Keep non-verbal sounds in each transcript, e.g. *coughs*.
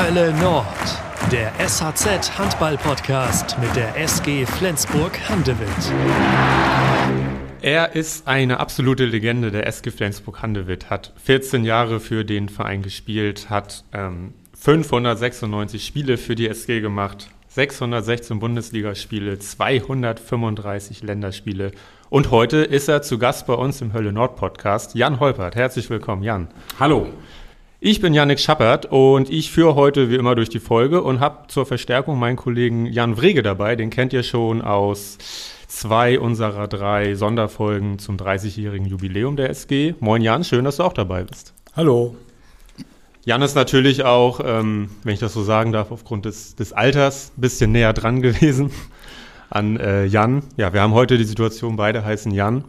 Hölle Nord, der SHZ Handball-Podcast mit der SG Flensburg Handewitt. Er ist eine absolute Legende der SG Flensburg Handewitt, hat 14 Jahre für den Verein gespielt, hat ähm, 596 Spiele für die SG gemacht, 616 Bundesligaspiele, 235 Länderspiele und heute ist er zu Gast bei uns im Hölle Nord Podcast. Jan Holpert, herzlich willkommen, Jan. Hallo. Ich bin Yannick Schappert und ich führe heute wie immer durch die Folge und habe zur Verstärkung meinen Kollegen Jan Wrege dabei. Den kennt ihr schon aus zwei unserer drei Sonderfolgen zum 30-jährigen Jubiläum der SG. Moin Jan, schön, dass du auch dabei bist. Hallo. Jan ist natürlich auch, ähm, wenn ich das so sagen darf, aufgrund des, des Alters ein bisschen näher dran *laughs* gewesen an äh, Jan. Ja, wir haben heute die Situation, beide heißen Jan.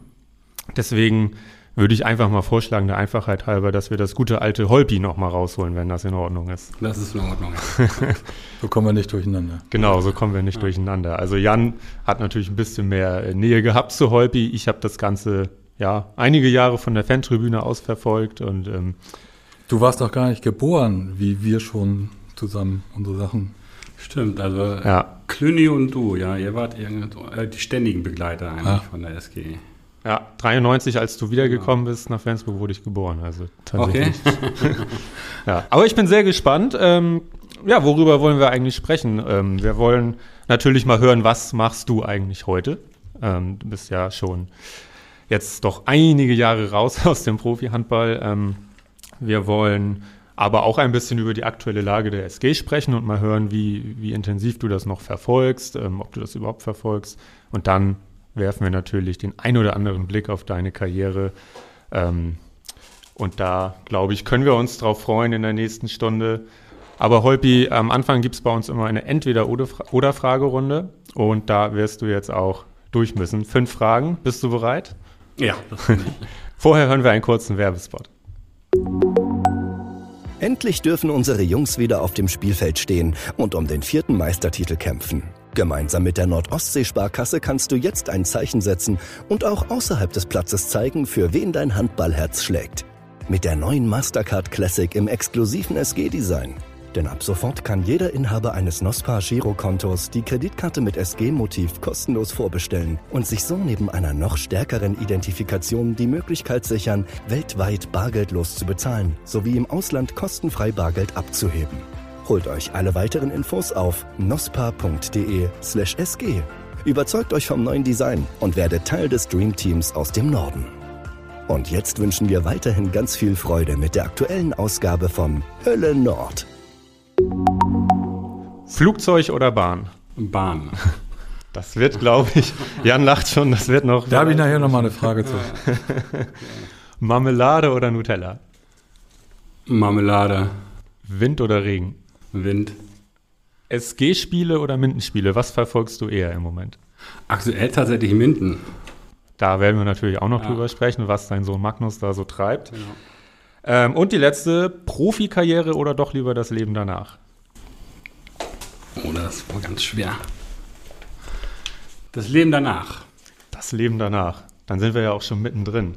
Deswegen würde ich einfach mal vorschlagen, der Einfachheit halber, dass wir das gute alte Holpi noch mal rausholen, wenn das in Ordnung ist. Das ist in Ordnung. *laughs* so kommen wir nicht durcheinander. Genau, so kommen wir nicht ja. durcheinander. Also Jan hat natürlich ein bisschen mehr äh, Nähe gehabt zu Holpi. Ich habe das Ganze ja einige Jahre von der Fantribüne aus verfolgt und ähm, Du warst doch gar nicht geboren, wie wir schon zusammen unsere Sachen. Stimmt, also ja. Klüni und du, ja, ihr wart äh, die ständigen Begleiter eigentlich ah. von der SG. Ja, 93, als du wiedergekommen bist nach Flensburg, wurde ich geboren. Also tatsächlich. Okay. *laughs* ja, aber ich bin sehr gespannt. Ähm, ja, worüber wollen wir eigentlich sprechen? Ähm, wir wollen natürlich mal hören, was machst du eigentlich heute? Ähm, du bist ja schon jetzt doch einige Jahre raus *laughs* aus dem Profi-Handball. Ähm, wir wollen aber auch ein bisschen über die aktuelle Lage der SG sprechen und mal hören, wie, wie intensiv du das noch verfolgst, ähm, ob du das überhaupt verfolgst. Und dann werfen wir natürlich den ein oder anderen Blick auf deine Karriere. Ähm, und da, glaube ich, können wir uns drauf freuen in der nächsten Stunde. Aber Holpi, am Anfang gibt es bei uns immer eine Entweder-Oder-Fragerunde. Und da wirst du jetzt auch durch müssen. Fünf Fragen. Bist du bereit? Ja. *laughs* Vorher hören wir einen kurzen Werbespot. Endlich dürfen unsere Jungs wieder auf dem Spielfeld stehen und um den vierten Meistertitel kämpfen. Gemeinsam mit der Nordostsee-Sparkasse kannst du jetzt ein Zeichen setzen und auch außerhalb des Platzes zeigen, für wen dein Handballherz schlägt. Mit der neuen Mastercard Classic im exklusiven SG-Design. Denn ab sofort kann jeder Inhaber eines NOSPA Girokontos die Kreditkarte mit SG-Motiv kostenlos vorbestellen und sich so neben einer noch stärkeren Identifikation die Möglichkeit sichern, weltweit bargeldlos zu bezahlen sowie im Ausland kostenfrei Bargeld abzuheben. Holt euch alle weiteren Infos auf nospa.de/sg. Überzeugt euch vom neuen Design und werdet Teil des Dream Teams aus dem Norden. Und jetzt wünschen wir weiterhin ganz viel Freude mit der aktuellen Ausgabe von Hölle Nord. Flugzeug oder Bahn? Bahn. *laughs* Das wird, glaube ich, Jan lacht schon, das wird noch. Da habe ich nachher noch mal eine Frage zu. *laughs* Marmelade oder Nutella? Marmelade. Wind oder Regen? Wind. SG-Spiele oder Mindenspiele? Was verfolgst du eher im Moment? Aktuell tatsächlich Minden. Da werden wir natürlich auch noch ja. drüber sprechen, was dein Sohn Magnus da so treibt. Genau. Ähm, und die letzte, Profikarriere oder doch lieber das Leben danach? Oh, das war ganz schwer. Das Leben danach. Das Leben danach. Dann sind wir ja auch schon mittendrin.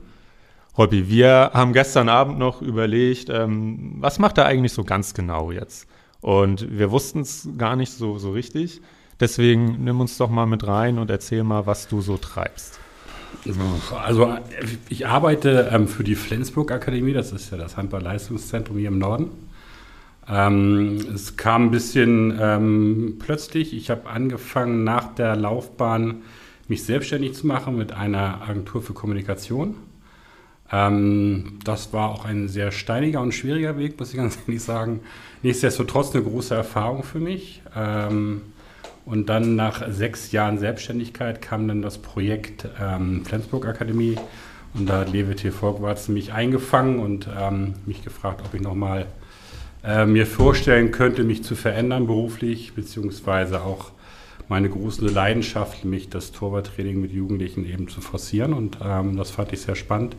Hobby, wir haben gestern Abend noch überlegt, ähm, was macht er eigentlich so ganz genau jetzt? Und wir wussten es gar nicht so, so richtig. Deswegen nimm uns doch mal mit rein und erzähl mal, was du so treibst. Also ich arbeite ähm, für die Flensburg Akademie, das ist ja das Handball-Leistungszentrum hier im Norden. Ähm, es kam ein bisschen ähm, plötzlich. Ich habe angefangen nach der Laufbahn mich selbstständig zu machen mit einer Agentur für Kommunikation. Ähm, das war auch ein sehr steiniger und schwieriger Weg, muss ich ganz *laughs* ehrlich sagen. Nichtsdestotrotz eine große Erfahrung für mich. Ähm, und dann nach sechs Jahren Selbstständigkeit kam dann das Projekt ähm, Flensburg Akademie. Und da hat Lewe T. Mich eingefangen und ähm, mich gefragt, ob ich nochmal äh, mir vorstellen könnte, mich zu verändern beruflich, beziehungsweise auch meine große Leidenschaft, nämlich das Torwarttraining mit Jugendlichen eben zu forcieren. Und ähm, das fand ich sehr spannend.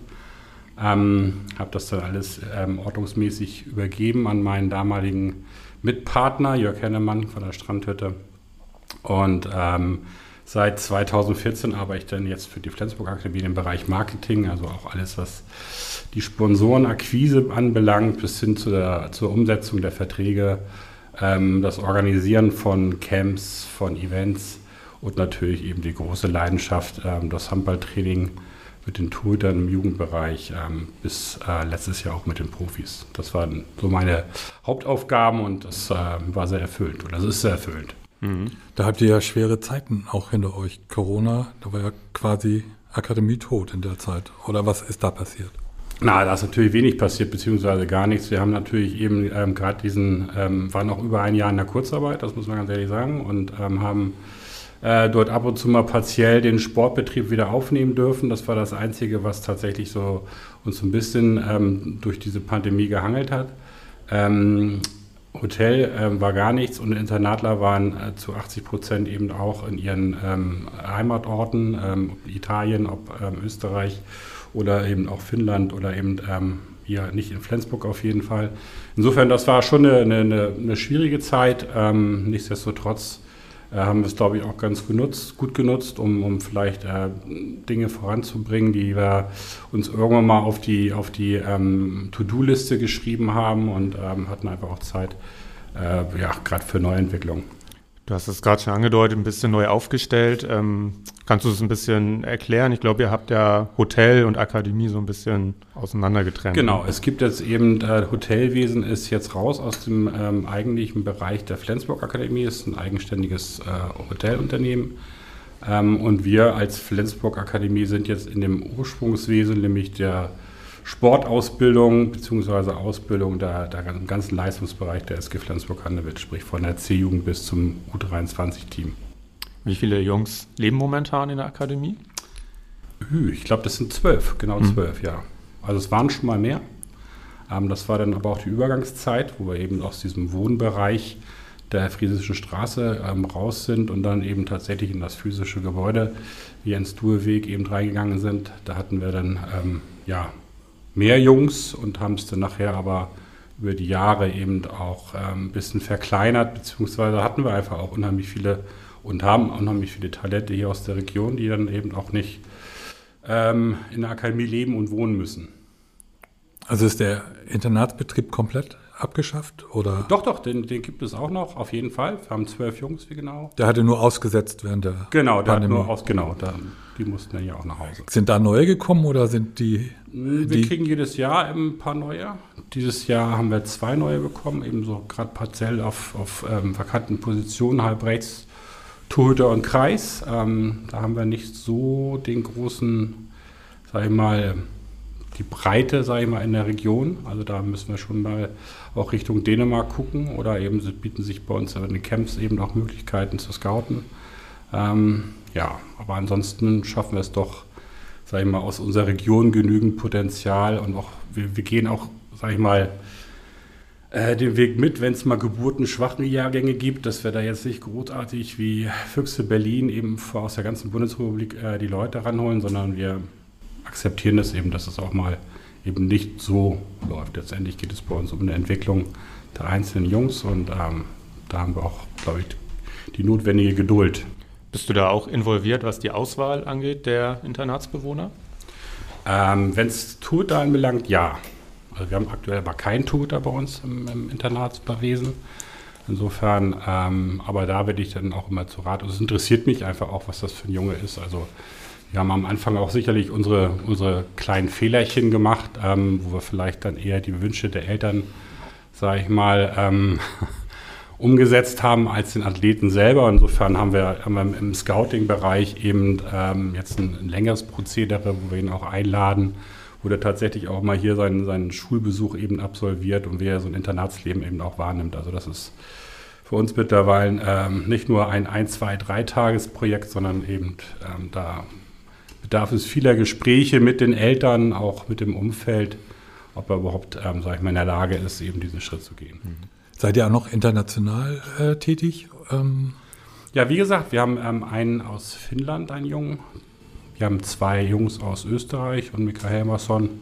Ähm, habe das dann alles ähm, ordnungsmäßig übergeben an meinen damaligen Mitpartner Jörg Hennemann von der Strandhütte. Und ähm, seit 2014 arbeite ich dann jetzt für die Flensburg Akademie im Bereich Marketing, also auch alles, was die Sponsorenakquise anbelangt, bis hin zu der, zur Umsetzung der Verträge ähm, das Organisieren von Camps, von Events und natürlich eben die große Leidenschaft, ähm, das Handballtraining mit den Torhütern im Jugendbereich ähm, bis äh, letztes Jahr auch mit den Profis. Das waren so meine Hauptaufgaben und das äh, war sehr erfüllend oder das ist sehr erfüllend. Mhm. Da habt ihr ja schwere Zeiten auch hinter euch. Corona, da war ja quasi Akademie tot in der Zeit. Oder was ist da passiert? Na, da ist natürlich wenig passiert, beziehungsweise gar nichts. Wir haben natürlich eben ähm, gerade diesen, ähm, waren auch über ein Jahr in der Kurzarbeit, das muss man ganz ehrlich sagen, und ähm, haben äh, dort ab und zu mal partiell den Sportbetrieb wieder aufnehmen dürfen. Das war das Einzige, was tatsächlich so uns ein bisschen ähm, durch diese Pandemie gehangelt hat. Ähm, Hotel ähm, war gar nichts und Internatler waren äh, zu 80 Prozent eben auch in ihren ähm, Heimatorten, ähm, Italien, ob ähm, Österreich oder eben auch Finnland oder eben ähm, hier nicht in Flensburg auf jeden Fall. Insofern, das war schon eine, eine, eine schwierige Zeit. Ähm, nichtsdestotrotz haben wir es, glaube ich, auch ganz genutzt, gut genutzt, um, um vielleicht äh, Dinge voranzubringen, die wir uns irgendwann mal auf die, auf die ähm, To-Do-Liste geschrieben haben und ähm, hatten einfach auch Zeit, äh, ja, gerade für Neuentwicklung. Du hast es gerade schon angedeutet, ein bisschen neu aufgestellt. Ähm, kannst du es ein bisschen erklären? Ich glaube, ihr habt ja Hotel und Akademie so ein bisschen auseinandergetrennt. Genau, es gibt jetzt eben, äh, Hotelwesen ist jetzt raus aus dem ähm, eigentlichen Bereich der Flensburg Akademie, ist ein eigenständiges äh, Hotelunternehmen. Ähm, und wir als Flensburg Akademie sind jetzt in dem Ursprungswesen, nämlich der Sportausbildung bzw. Ausbildung der, der ganzen Leistungsbereich der SG Flensburg-Handewitt, sprich von der C-Jugend bis zum U23-Team. Wie viele Jungs leben momentan in der Akademie? Ich glaube, das sind zwölf, genau hm. zwölf, mhm. ja. Also es waren schon mal mehr. Ähm, das war dann aber auch die Übergangszeit, wo wir eben aus diesem Wohnbereich der Friesischen Straße ähm, raus sind und dann eben tatsächlich in das physische Gebäude, wie Jens Duheweg, eben reingegangen sind. Da hatten wir dann ähm, ja, mehr Jungs und haben es dann nachher aber über die Jahre eben auch ähm, ein bisschen verkleinert, beziehungsweise hatten wir einfach auch unheimlich viele und haben unheimlich viele Talente hier aus der Region, die dann eben auch nicht ähm, in der Akademie leben und wohnen müssen. Also ist der Internatsbetrieb komplett abgeschafft? Oder? Doch, doch, den, den gibt es auch noch, auf jeden Fall. Wir haben zwölf Jungs, wie genau. Der hatte nur ausgesetzt während der Genau, der Pandemie. hat nur aus, genau, da, die mussten dann ja auch nach Hause. Sind da neue gekommen oder sind die? Wir die kriegen jedes Jahr ein paar neue. Dieses Jahr haben wir zwei neue bekommen, eben so gerade partiell auf, auf ähm, vakanten Positionen, halb rechts, Torhüter und Kreis. Ähm, da haben wir nicht so den großen, sag ich mal, die Breite, sage ich mal, in der Region. Also da müssen wir schon mal auch Richtung Dänemark gucken oder eben bieten sich bei uns in den Camps eben auch Möglichkeiten zu scouten. Ähm, ja, aber ansonsten schaffen wir es doch, sage ich mal, aus unserer Region genügend Potenzial und auch wir, wir gehen auch, sage ich mal, äh, den Weg mit, wenn es mal geburtenschwachen Jahrgänge gibt, dass wir da jetzt nicht großartig wie Füchse Berlin eben aus der ganzen Bundesrepublik äh, die Leute ranholen, sondern wir akzeptieren das eben, dass es auch mal eben nicht so läuft. Letztendlich geht es bei uns um eine Entwicklung der einzelnen Jungs und ähm, da haben wir auch, glaube ich, die notwendige Geduld. Bist du da auch involviert, was die Auswahl angeht der Internatsbewohner? Ähm, Wenn es Tutor anbelangt, ja. Also wir haben aktuell aber keinen Tutor bei uns im, im Internatswesen. Insofern, ähm, aber da werde ich dann auch immer zu Rat. Also es interessiert mich einfach auch, was das für ein Junge ist. Also wir haben am Anfang auch sicherlich unsere, unsere kleinen Fehlerchen gemacht, ähm, wo wir vielleicht dann eher die Wünsche der Eltern, sage ich mal, ähm, *laughs* umgesetzt haben als den Athleten selber. Insofern haben wir, haben wir im Scouting-Bereich eben ähm, jetzt ein, ein, längeres Prozedere, wo wir ihn auch einladen, wo er tatsächlich auch mal hier seinen, seinen Schulbesuch eben absolviert und wie er so ein Internatsleben eben auch wahrnimmt. Also das ist für uns mittlerweile ähm, nicht nur ein ein, zwei, drei Tagesprojekt, sondern eben ähm, da bedarf es vieler Gespräche mit den Eltern, auch mit dem Umfeld, ob er überhaupt, ähm, sag ich mal, in der Lage ist, eben diesen Schritt zu gehen. Mhm. Seid ihr auch noch international äh, tätig? Ähm ja, wie gesagt, wir haben ähm, einen aus Finnland, einen Jungen. Wir haben zwei Jungs aus Österreich und Mika Helmerson.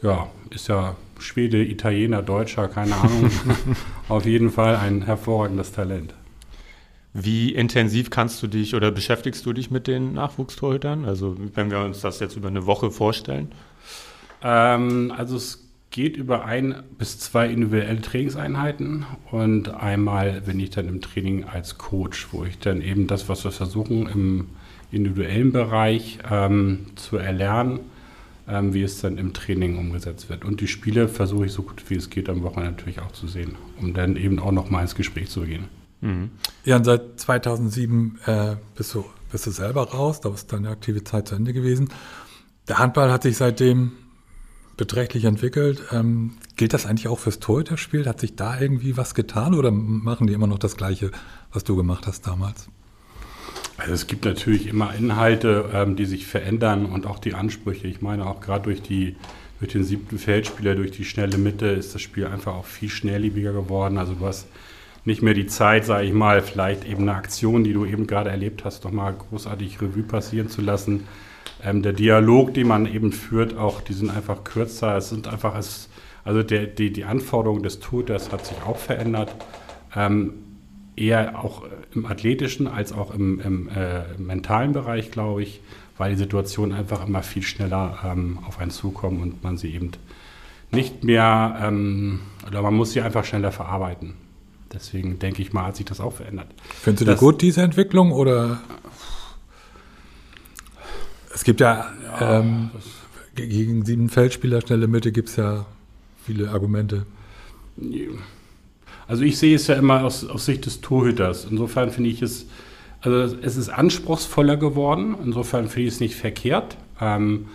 Ja, ist ja Schwede, Italiener, Deutscher, keine Ahnung. *laughs* Auf jeden Fall ein hervorragendes Talent. Wie intensiv kannst du dich oder beschäftigst du dich mit den Nachwuchstorhütern? Also wenn wir uns das jetzt über eine Woche vorstellen? Ähm, also es geht über ein bis zwei individuelle Trainingseinheiten und einmal bin ich dann im Training als Coach, wo ich dann eben das, was wir versuchen im individuellen Bereich ähm, zu erlernen, ähm, wie es dann im Training umgesetzt wird. Und die Spiele versuche ich so gut wie es geht am Wochenende natürlich auch zu sehen, um dann eben auch noch mal ins Gespräch zu gehen. Mhm. Ja, und seit 2007 äh, bist, du, bist du selber raus, da ist deine aktive Zeit zu Ende gewesen. Der Handball hat sich seitdem beträchtlich entwickelt. Ähm, gilt das eigentlich auch fürs Torhüterspiel? Hat sich da irgendwie was getan oder machen die immer noch das Gleiche, was du gemacht hast damals? Also es gibt natürlich immer Inhalte, ähm, die sich verändern und auch die Ansprüche. Ich meine auch gerade durch die durch den siebten Feldspieler, durch die schnelle Mitte ist das Spiel einfach auch viel schnelllebiger geworden. Also du hast nicht mehr die Zeit, sage ich mal, vielleicht eben eine Aktion, die du eben gerade erlebt hast, doch mal großartig Revue passieren zu lassen. Ähm, der Dialog, den man eben führt, auch, die sind einfach kürzer. Es sind einfach, es, also der, die, die Anforderung des Tutors hat sich auch verändert. Ähm, eher auch im athletischen als auch im, im äh, mentalen Bereich, glaube ich, weil die Situationen einfach immer viel schneller ähm, auf einen zukommen und man sie eben nicht mehr, ähm, oder man muss sie einfach schneller verarbeiten. Deswegen denke ich mal, hat sich das auch verändert. Findest du das, gut, diese Entwicklung, oder? Es gibt ja, ja ähm, gegen sieben Feldspieler, schnelle Mitte, gibt es ja viele Argumente. Also ich sehe es ja immer aus, aus Sicht des Torhüters. Insofern finde ich es, also es ist anspruchsvoller geworden. Insofern finde ich es nicht verkehrt. Ähm,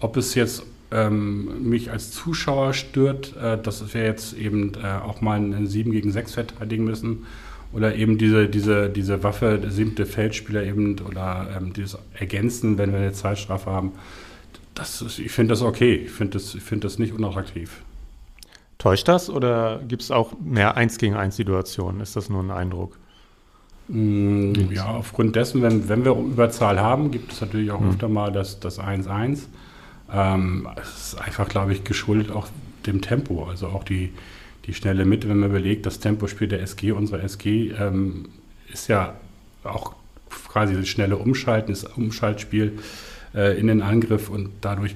ob es jetzt ähm, mich als Zuschauer stört, äh, dass wir jetzt eben äh, auch mal einen 7 gegen 6 verteidigen müssen oder eben diese, diese, diese Waffe, der siebte Feldspieler eben oder ähm, dieses Ergänzen, wenn wir eine Zeitstrafe haben, das ist, ich finde das okay. Ich finde das, find das nicht unattraktiv. Täuscht das oder gibt es auch mehr 1 gegen 1 Situationen? Ist das nur ein Eindruck? Mm, ja, aufgrund dessen, wenn, wenn wir Überzahl haben, gibt es natürlich auch mhm. öfter mal das 1-1. Ähm, es ist einfach, glaube ich, geschuldet auch dem Tempo. Also auch die, die schnelle Mitte, wenn man überlegt, das Tempospiel der SG, unserer SG, ähm, ist ja auch quasi das schnelle Umschalten, das Umschaltspiel äh, in den Angriff und dadurch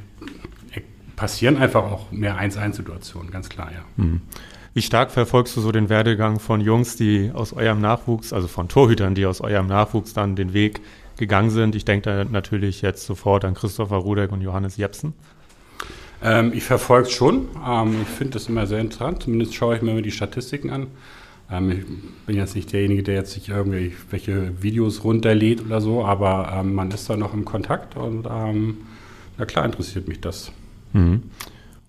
passieren einfach auch mehr 1-1-Situationen, ganz klar, ja. Mhm. Wie stark verfolgst du so den Werdegang von Jungs, die aus eurem Nachwuchs, also von Torhütern, die aus eurem Nachwuchs dann den Weg gegangen sind? Ich denke da natürlich jetzt sofort an Christopher Rudek und Johannes Jepsen. Ähm, ich verfolge es schon. Ähm, ich finde das immer sehr interessant. Zumindest schaue ich mir immer die Statistiken an. Ähm, ich bin jetzt nicht derjenige, der jetzt sich irgendwelche Videos runterlädt oder so, aber ähm, man ist da noch im Kontakt und ähm, na klar interessiert mich das. Mhm.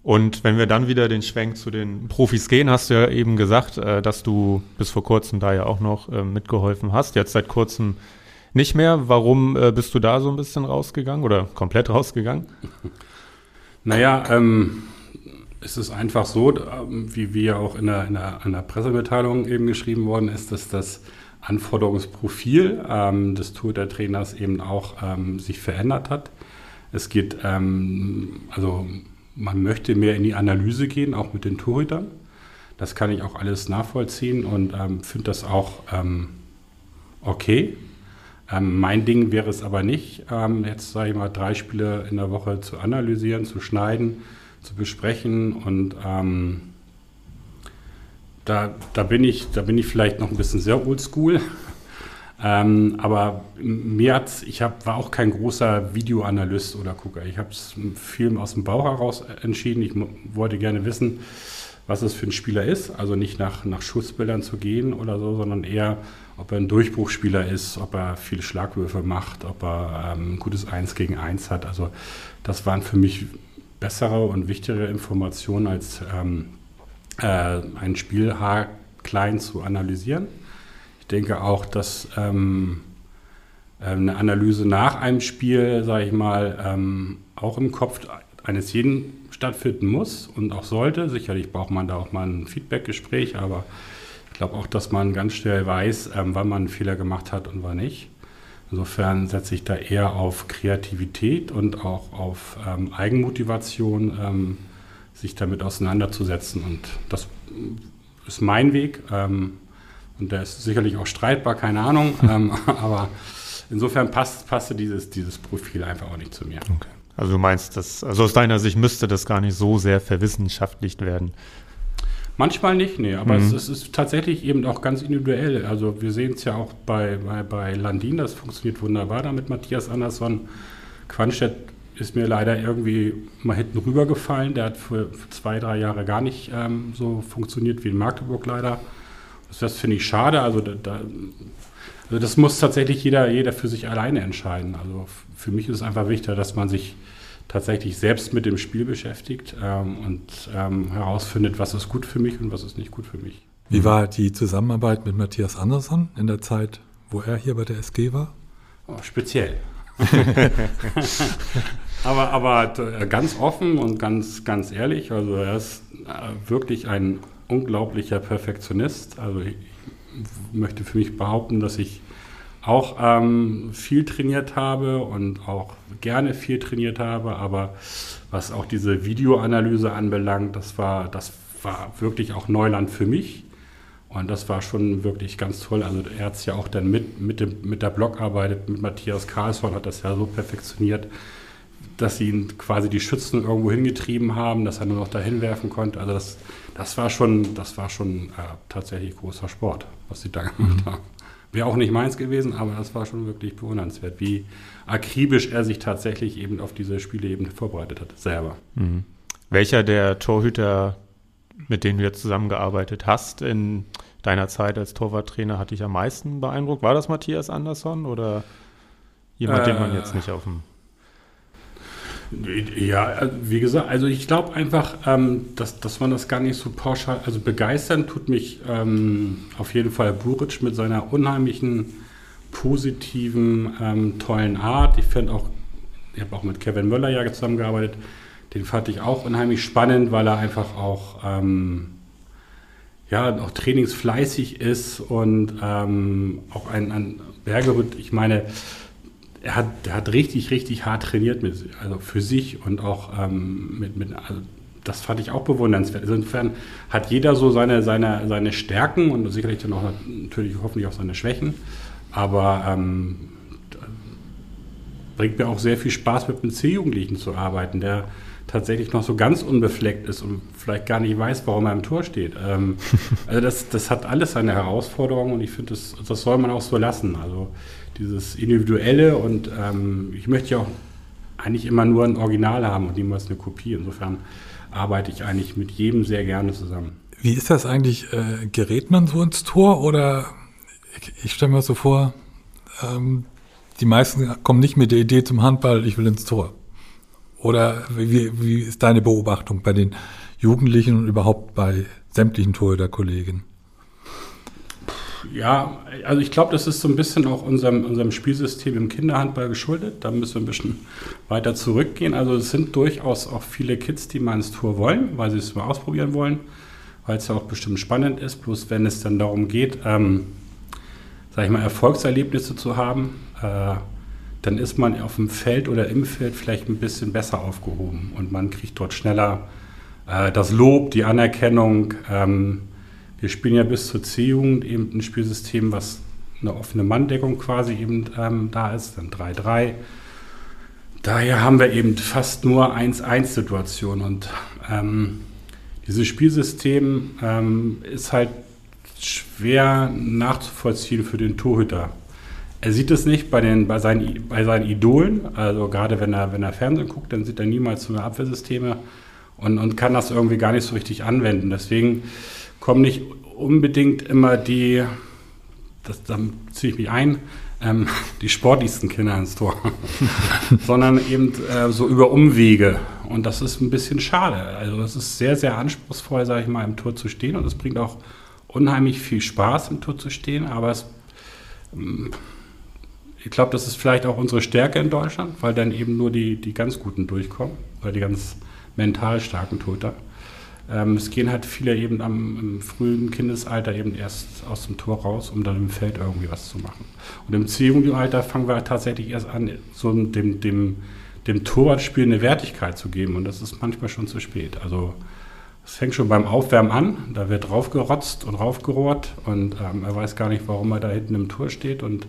Und wenn wir dann wieder den Schwenk zu den Profis gehen, hast du ja eben gesagt, äh, dass du bis vor kurzem da ja auch noch äh, mitgeholfen hast. Jetzt seit kurzem nicht mehr. Warum äh, bist du da so ein bisschen rausgegangen oder komplett rausgegangen? *laughs* Naja, ähm, es ist einfach so, ähm, wie wir auch in der, in, der, Pressemitteilung eben geschrieben worden ist, dass das Anforderungsprofil ähm, des Tour-Trainers eben auch ähm, sich verändert hat. Es geht, ähm, also man möchte mehr in die Analyse gehen, auch mit den Torhütern. Das kann ich auch alles nachvollziehen und ähm, finde das auch ähm, okay. Ähm, mein Ding wäre es aber nicht, ähm, jetzt sage ich mal, drei Spiele in der Woche zu analysieren, zu schneiden, zu besprechen und ähm, da, da, bin ich, da bin ich vielleicht noch ein bisschen sehr oldschool. *laughs* Ähm, aber mir hat, ich hab, war auch kein großer Videoanalyst oder Gucker. Ich habe es viel aus dem Bauch heraus entschieden. Ich wollte gerne wissen, was es für ein Spieler ist. Also nicht nach, nach Schussbildern zu gehen oder so, sondern eher, ob er ein Durchbruchsspieler ist, ob er viele Schlagwürfe macht, ob er ähm, ein gutes Eins gegen Eins hat. Also das waren für mich bessere und wichtigere Informationen, als ähm, äh, ein Spiel klein zu analysieren. Ich denke auch, dass ähm, äh, eine Analyse nach einem Spiel, sage ich mal, ähm, auch im Kopf eines jeden stattfinden muss und auch sollte. Sicherlich braucht man da auch mal ein Feedbackgespräch, aber ich glaube auch, dass man ganz schnell weiß, ähm, wann man einen Fehler gemacht hat und wann nicht. Insofern setze ich da eher auf Kreativität und auch auf ähm, Eigenmotivation, ähm, sich damit auseinanderzusetzen. Und das ist mein Weg. Ähm, und der ist sicherlich auch streitbar, keine Ahnung. *laughs* Ähm, aber insofern passt, passte dieses, dieses Profil einfach auch nicht zu mir. Okay. Also du meinst, dass, also aus deiner Sicht müsste das gar nicht so sehr verwissenschaftlicht werden. Manchmal nicht, nee, aber mhm. es, es, ist tatsächlich eben auch ganz individuell. Also wir sehen es ja auch bei, bei, bei Landin, das funktioniert wunderbar da mit Matthias Andersson. Quanstedt ist mir leider irgendwie mal hinten rübergefallen. Der hat für, für zwei, drei Jahre gar nicht ähm, so funktioniert wie in Magdeburg leider. Das, das finde ich schade. Also, da, also das muss tatsächlich jeder, jeder für sich alleine entscheiden. Also für mich ist es einfach wichtig, dass man sich tatsächlich selbst mit dem Spiel beschäftigt ähm, und ähm, herausfindet, was ist gut für mich und was ist nicht gut für mich. Wie war die Zusammenarbeit mit Matthias Andersson in der Zeit, wo er hier bei der SG war? Oh, speziell. *laughs* aber, aber äh, ganz offen und ganz, ganz ehrlich, also er ist äh, wirklich ein unglaublicher Perfektionist. Also ich möchte für mich behaupten, dass ich auch ähm, viel trainiert habe und auch gerne viel trainiert habe, aber was auch diese Videoanalyse anbelangt, das war, das war wirklich auch Neuland für mich. Und das war schon wirklich ganz toll. Also er hat es ja auch dann mit, mit, dem, mit der Blockarbeit, mit Matthias Karlsson hat das ja so perfektioniert, dass sie ihn quasi die Schützen irgendwo hingetrieben haben, dass er nur noch dahin werfen konnte. Also das, das war schon, das war schon äh, tatsächlich großer Sport, was sie da gemacht mhm. haben. Wäre auch nicht meins gewesen, aber das war schon wirklich bewundernswert, wie akribisch er sich tatsächlich eben auf diese Spiele eben vorbereitet hat, selber. Mhm. Welcher der Torhüter, mit denen du jetzt zusammengearbeitet hast, in deiner Zeit als Torwarttrainer, hat dich am meisten beeindruckt? War das Matthias Andersson oder jemand, äh, den man jetzt nicht auf dem ja, wie gesagt, also ich glaube einfach, ähm, dass, dass man das gar nicht so pauschal, also begeistern tut mich ähm, auf jeden Fall Buric mit seiner unheimlichen, positiven, ähm, tollen Art. Ich finde auch, ich habe auch mit Kevin Möller ja zusammengearbeitet, den fand ich auch unheimlich spannend, weil er einfach auch, ähm, ja, auch trainingsfleißig ist und ähm, auch ein, ein Bergerüt, ich meine, er hat, er hat richtig, richtig hart trainiert, mit, also für sich und auch ähm, mit, mit also das fand ich auch bewundernswert. Insofern hat jeder so seine, seine, seine Stärken und sicherlich dann auch natürlich hoffentlich auch seine Schwächen. Aber ähm, bringt mir auch sehr viel Spaß, mit einem C-Jugendlichen zu arbeiten, der tatsächlich noch so ganz unbefleckt ist und vielleicht gar nicht weiß, warum er im Tor steht. Ähm, *laughs* also das, das hat alles seine Herausforderungen und ich finde, das, das soll man auch so lassen. Also dieses Individuelle und ähm, ich möchte ja auch eigentlich immer nur ein Original haben und niemals eine Kopie. Insofern arbeite ich eigentlich mit jedem sehr gerne zusammen. Wie ist das eigentlich? Äh, gerät man so ins Tor oder ich, ich stelle mir so vor, ähm, die meisten kommen nicht mit der Idee zum Handball, ich will ins Tor. Oder wie, wie ist deine Beobachtung bei den Jugendlichen und überhaupt bei sämtlichen Torhüter-Kollegen? Ja, also ich glaube, das ist so ein bisschen auch unserem, unserem Spielsystem im Kinderhandball geschuldet. Da müssen wir ein bisschen weiter zurückgehen. Also es sind durchaus auch viele Kids, die mal ins Tor wollen, weil sie es mal ausprobieren wollen, weil es ja auch bestimmt spannend ist. Bloß wenn es dann darum geht, ähm, sage ich mal, Erfolgserlebnisse zu haben, äh, dann ist man auf dem Feld oder im Feld vielleicht ein bisschen besser aufgehoben und man kriegt dort schneller äh, das Lob, die Anerkennung. Ähm, wir spielen ja bis zur C-Jugend eben ein Spielsystem, was eine offene Manndeckung quasi eben ähm, da ist, dann 3-3. Daher haben wir eben fast nur 1-1-Situationen und ähm, dieses Spielsystem ähm, ist halt schwer nachzuvollziehen für den Torhüter. Er sieht es nicht bei, den, bei, seinen, bei seinen Idolen, also gerade wenn er, wenn er Fernsehen guckt, dann sieht er niemals so eine Abwehrsysteme und, und kann das irgendwie gar nicht so richtig anwenden. Deswegen kommen nicht unbedingt immer die, das, da ziehe ich mich ein, ähm, *laughs* die sportlichsten Kinder ins Tor, *laughs* sondern eben äh, so über Umwege. Und das ist ein bisschen schade. Also es ist sehr, sehr anspruchsvoll, sage ich mal, im Tor zu stehen. Und es bringt auch unheimlich viel Spaß, im Tor zu stehen. Aber es, ähm, ich glaube, das ist vielleicht auch unsere Stärke in Deutschland, weil dann eben nur die, die ganz Guten durchkommen oder die ganz mental starken Toter. Ähm, es gehen halt viele eben am, im frühen Kindesalter eben erst aus dem Tor raus, um dann im Feld irgendwie was zu machen. Und im C-Jugendalter fangen wir tatsächlich erst an, so dem, dem, dem Torwartspiel eine Wertigkeit zu geben. Und das ist manchmal schon zu spät. Also es fängt schon beim Aufwärmen an, da wird raufgerotzt und raufgerohrt und ähm, er weiß gar nicht, warum er da hinten im Tor steht und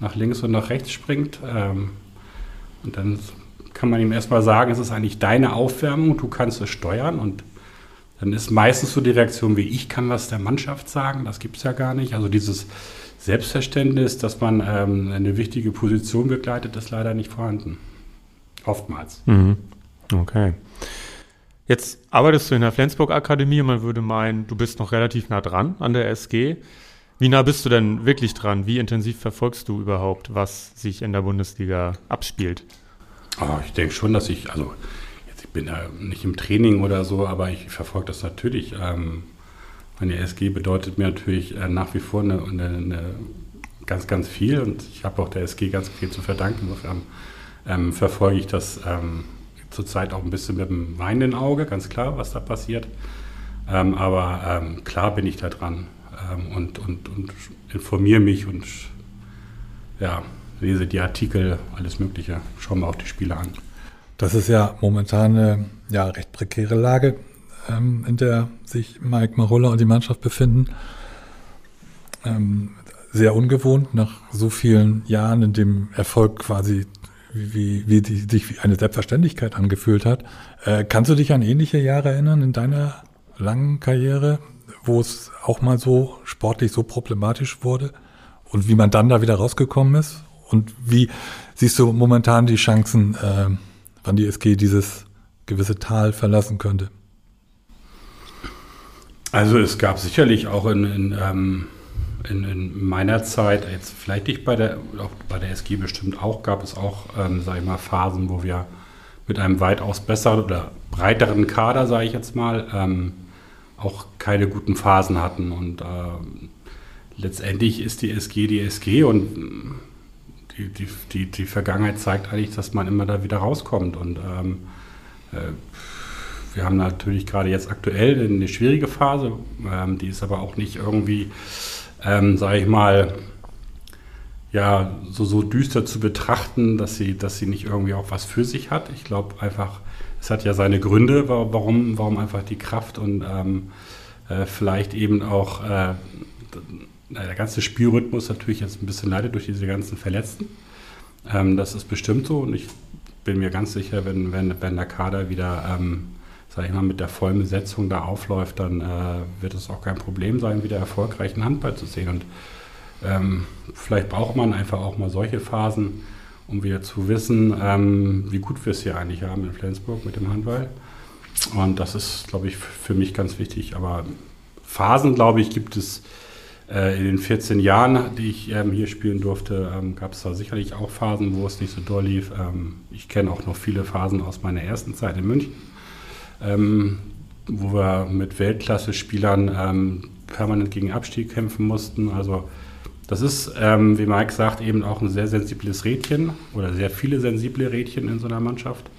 nach links und nach rechts springt. Ähm, und dann kann man ihm erstmal sagen, es ist eigentlich deine Aufwärmung, du kannst es steuern und dann ist meistens so die Reaktion wie ich kann was der Mannschaft sagen, das gibt es ja gar nicht. Also dieses Selbstverständnis, dass man ähm, eine wichtige Position begleitet, ist leider nicht vorhanden. Oftmals. Mhm. Okay. Jetzt arbeitest du in der Flensburg-Akademie und man würde meinen, du bist noch relativ nah dran an der SG. Wie nah bist du denn wirklich dran? Wie intensiv verfolgst du überhaupt, was sich in der Bundesliga abspielt? Oh, ich denke schon, dass ich, also jetzt, ich bin ja nicht im Training oder so, aber ich verfolge das natürlich. Ähm, meine SG bedeutet mir natürlich äh, nach wie vor eine, eine, eine, ganz, ganz viel und ich habe auch der SG ganz viel zu verdanken. Insofern ähm, verfolge ich das ähm, zurzeit auch ein bisschen mit dem weinenden Auge, ganz klar, was da passiert. Ähm, aber ähm, klar bin ich da dran und, und, und informiere mich und ja, lese die Artikel, alles Mögliche, schaue mir auch die Spiele an. Das ist ja momentan eine ja, recht prekäre Lage, ähm, in der sich Mike Marulla und die Mannschaft befinden. Ähm, sehr ungewohnt nach so vielen Jahren, in dem Erfolg quasi wie, wie die, sich wie eine Selbstverständlichkeit angefühlt hat. Äh, kannst du dich an ähnliche Jahre erinnern in deiner langen Karriere, wo es auch mal so sportlich so problematisch wurde und wie man dann da wieder rausgekommen ist? Und wie siehst du momentan die Chancen, äh, wann die SG dieses gewisse Tal verlassen könnte? Also es gab sicherlich auch in, in, ähm, in, in, meiner Zeit, jetzt vielleicht nicht bei der, bei der SG bestimmt auch, gab es auch, ähm, sage ich mal, Phasen, wo wir mit einem weitaus besseren oder breiteren Kader, sage ich jetzt mal, ähm, auch keine guten Phasen hatten. Und äh, letztendlich ist die SG die SG und die, die, die, die Vergangenheit zeigt eigentlich, dass man immer da wieder rauskommt. Und ähm, äh, wir haben natürlich gerade jetzt aktuell eine schwierige Phase, ähm, die ist aber auch nicht irgendwie, ähm, sage ich mal, ja, so, so düster zu betrachten, dass sie, dass sie nicht irgendwie auch was für sich hat. Ich glaube einfach, es hat ja seine Gründe, warum, warum einfach die Kraft und ähm, äh, vielleicht eben auch äh, der ganze Spielrhythmus natürlich jetzt ein bisschen leidet durch diese ganzen Verletzten. Ähm, das ist bestimmt so und ich bin mir ganz sicher, wenn, wenn, wenn der Kader wieder ähm, sage ich mal, mit der vollen Besetzung da aufläuft, dann äh, wird es auch kein Problem sein, wieder erfolgreichen Handball zu sehen. Und ähm, vielleicht braucht man einfach auch mal solche Phasen, um wieder zu wissen, ähm, wie gut wir es hier eigentlich haben in Flensburg mit dem Handball. Und das ist, glaube ich, für mich ganz wichtig. Aber Phasen, glaube ich, gibt es äh, in den 14 Jahren, die ich ähm, hier spielen durfte, ähm, gab es da sicherlich auch Phasen, wo es nicht so doll lief. Ähm, ich kenne auch noch viele Phasen aus meiner ersten Zeit in München ähm, wo wir mit Weltklasse-Spielern ähm, permanent gegen Abstieg kämpfen mussten. Also das ist, ähm, wie Mike sagt, eben auch ein sehr sensibles Rädchen oder sehr viele sensible Rädchen in so einer Mannschaft.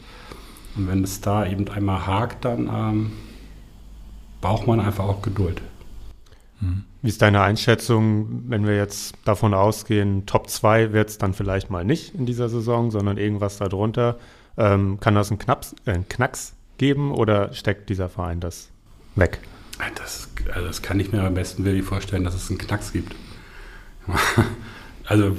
Und wenn es da eben einmal hakt, dann ähm, braucht man einfach auch Geduld. Hm. Wie ist deine Einschätzung, wenn wir jetzt davon ausgehen, Top 2 wird es dann vielleicht mal nicht in dieser Saison, sondern irgendwas darunter? Ähm, kann das ein, Knaps, äh, ein Knacks geben oder steckt dieser Verein das weg? Das, also das kann ich mir am besten wirklich vorstellen, dass es einen Knacks gibt. *laughs* also,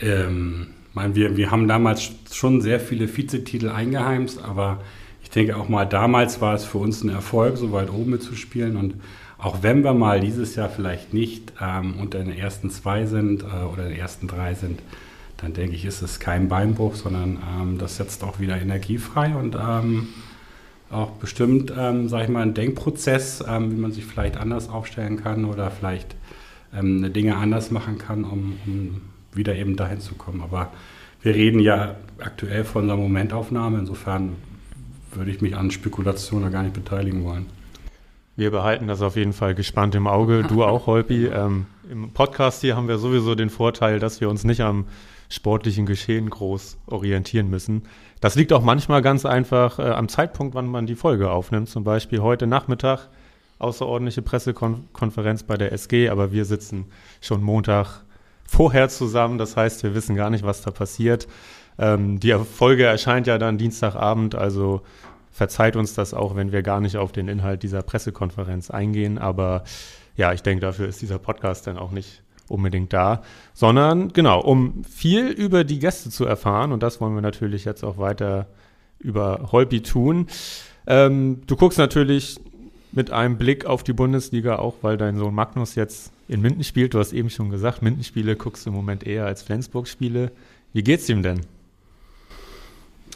ähm, mein, wir, wir haben damals schon sehr viele Vizetitel eingeheimst, aber ich denke auch mal, damals war es für uns ein Erfolg, so weit oben mitzuspielen. Und auch wenn wir mal dieses Jahr vielleicht nicht ähm, unter den ersten zwei sind äh, oder den ersten drei sind, dann denke ich, ist es kein Beinbruch, sondern ähm, das setzt auch wieder Energie frei und ähm, auch bestimmt, ähm, sage ich mal, ein Denkprozess, ähm, wie man sich vielleicht anders aufstellen kann oder vielleicht ähm, Dinge anders machen kann, um, um, wieder eben dahin zu kommen. Aber wir reden ja aktuell von einer Momentaufnahme, insofern würde ich mich an Spekulationen gar nicht beteiligen wollen. Wir behalten das auf jeden Fall gespannt im Auge. Du auch, Holpi. *laughs* Ähm, Im Podcast hier haben wir sowieso den Vorteil, dass wir uns nicht am sportlichen Geschehen groß orientieren müssen. Das liegt auch manchmal ganz einfach äh, am Zeitpunkt, wann man die Folge aufnimmt. Zum Beispiel heute Nachmittag außerordentliche Pressekonferenz bei der SG, aber wir sitzen schon Montag vorher zusammen. Das heißt, wir wissen gar nicht, was da passiert. Ähm, die Folge erscheint ja dann Dienstagabend, also verzeiht uns das auch, wenn wir gar nicht auf den Inhalt dieser Pressekonferenz eingehen. Aber ja, ich denke, dafür ist dieser Podcast dann auch nicht unbedingt da, sondern genau, um viel über die Gäste zu erfahren und das wollen wir natürlich jetzt auch weiter über Holby tun. Ähm, du guckst natürlich mit einem Blick auf die Bundesliga auch, weil dein Sohn Magnus jetzt in Minden spielt. Du hast eben schon gesagt, Minden-Spiele guckst du im Moment eher als Flensburg-Spiele. Wie geht's ihm denn?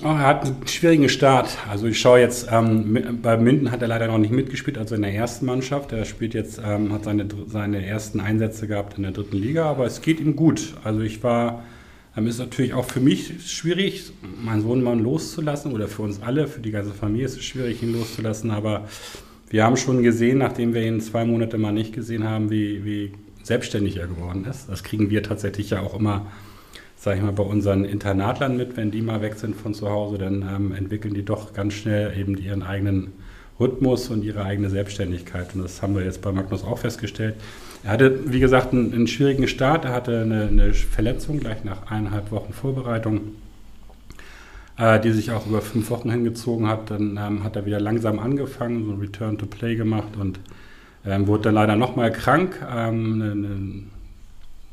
Oh, er hat einen schwierigen Start. Also ich schaue jetzt, ähm, bei Minden hat er leider noch nicht mitgespielt, also in der ersten Mannschaft. Er spielt jetzt, ähm, hat seine, seine ersten Einsätze gehabt in der dritten Liga, aber es geht ihm gut. Also ich war, ähm, ist natürlich auch für mich schwierig, meinen Sohn mal loszulassen oder für uns alle, für die ganze Familie ist es schwierig, ihn loszulassen, aber wir haben schon gesehen, nachdem wir ihn zwei Monate mal nicht gesehen haben, wie, wie selbstständig er geworden ist. Das kriegen wir tatsächlich ja auch immer, sage ich mal, bei unseren Internatlern mit. Wenn die mal weg sind von zu Hause, dann ähm, entwickeln die doch ganz schnell eben ihren eigenen Rhythmus und ihre eigene Selbstständigkeit. Und das haben wir jetzt bei Magnus auch festgestellt. Er hatte, wie gesagt, einen, einen schwierigen Start. Er hatte eine, eine Verletzung gleich nach eineinhalb Wochen Vorbereitung äh, die sich auch über fünf Wochen hingezogen hat. Dann ähm, hat er wieder langsam angefangen, so ein Return to Play gemacht und ähm, wurde dann leider nochmal krank. Ähm, ne, ne,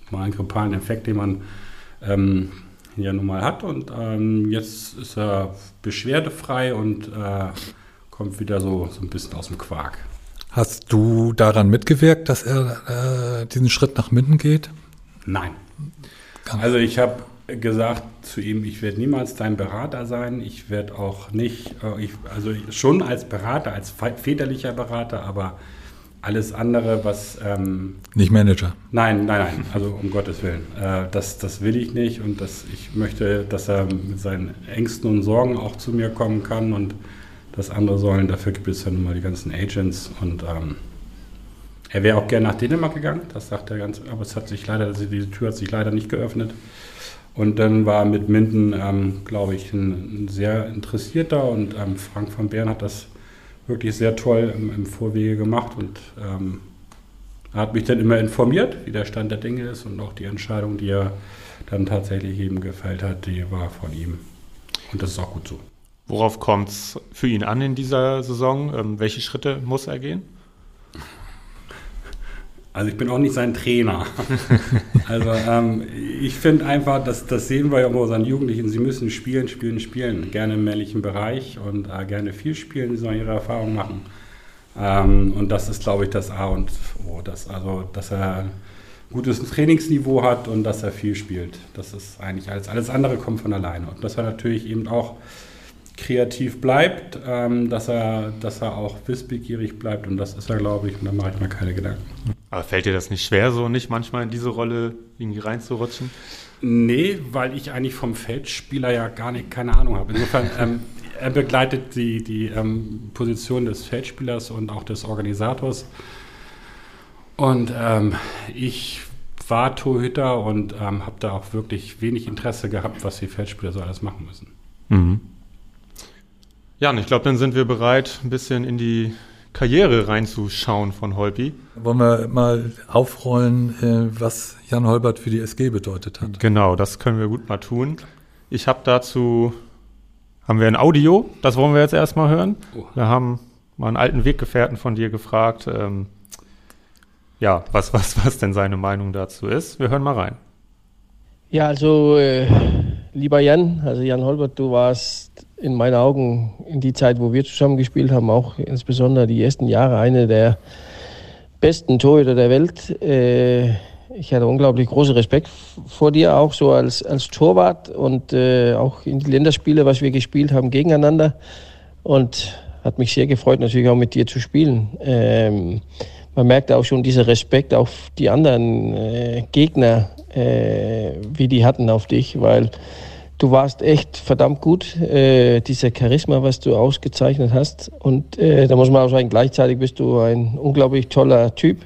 mal einen grippalen Effekt, den man ähm, ja nun mal hat. Und ähm, jetzt ist er beschwerdefrei und äh, kommt wieder so, so ein bisschen aus dem Quark. Hast du daran mitgewirkt, dass er äh, diesen Schritt nach Minden geht? Nein. Also ich habe gesagt zu ihm, ich werde niemals dein Berater sein. Ich werde auch nicht, äh, ich, also schon als Berater, als väterlicher Berater, aber alles andere, was... Ähm, nicht Manager. Nein, nein, nein, also um Gottes Willen. Äh, das, das will ich nicht und das, ich möchte, dass er mit seinen Ängsten und Sorgen auch zu mir kommen kann und das andere sollen, dafür gibt es ja nun mal die ganzen Agents und ähm, er wäre auch gerne nach Dänemark gegangen, das sagt er ganz, aber es hat sich leider, diese Tür hat sich leider nicht geöffnet. Und dann war mit Minden, ähm, glaube ich, ein, ein, sehr interessierter und ähm, Frank van Bern hat das wirklich sehr toll im, im Vorwege gemacht und ähm, hat mich dann immer informiert, wie der Stand der Dinge ist und auch die Entscheidung, die er dann tatsächlich eben gefällt hat, die war von ihm. Und das ist auch gut so. Worauf kommt es für ihn an in dieser Saison? Ähm, welche Schritte muss er gehen? Also ich bin auch nicht sein Trainer. *laughs* also ähm, ich finde einfach, dass, das sehen wir ja bei unseren Jugendlichen, sie müssen spielen, spielen, spielen. Gerne im männlichen Bereich und äh, gerne viel spielen, sie sollen ihre Erfahrungen machen. Ähm, und das ist, glaube ich, das A und O. Dass, also, dass er ein gutes Trainingsniveau hat und dass er viel spielt. Das ist eigentlich alles. Alles andere kommt von alleine. Und dass er natürlich eben auch kreativ bleibt, ähm, dass, er, dass er auch wissbegierig bleibt und das ist er, glaube ich, und da mache ich mir keine Gedanken. Aber fällt dir das nicht schwer, so nicht manchmal in diese Rolle irgendwie reinzurutschen? Nee, weil ich eigentlich vom Feldspieler ja gar nicht, keine Ahnung habe. Insofern, ähm, er begleitet die, die ähm, Position des Feldspielers und auch des Organisators. Und ähm, ich war Torhüter und ähm, habe da auch wirklich wenig Interesse gehabt, was die Feldspieler so alles machen müssen. Mhm. Ja, und ich glaube, dann sind wir bereit, ein bisschen in die Karriere reinzuschauen von Holpi. Wollen wir mal aufrollen, äh, was Jan Holbert für die SG bedeutet hat? Genau, das können wir gut mal tun. Ich habe dazu, haben wir ein Audio, das wollen wir jetzt erstmal hören. Oh. Wir haben mal einen alten Weggefährten von dir gefragt, ähm, ja, was, was, was denn seine Meinung dazu ist. Wir hören mal rein. Ja, also äh, lieber Jan, also Jan Holbert, du warst in meinen Augen in die Zeit, wo wir zusammen gespielt haben, auch insbesondere die ersten Jahre, eine der besten Torhüter der Welt. Äh, ich hatte unglaublich großen Respekt vor dir, auch so als, als Torwart und äh, auch in die Länderspiele, was wir gespielt haben, gegeneinander. Und hat mich sehr gefreut, natürlich auch mit dir zu spielen. Ähm, man merkt auch schon diesen Respekt auf die anderen äh, Gegner, äh, wie die hatten auf dich, weil du warst echt verdammt gut. Äh, dieser Charisma, was du ausgezeichnet hast. Und äh, da muss man auch sagen, gleichzeitig bist du ein unglaublich toller Typ.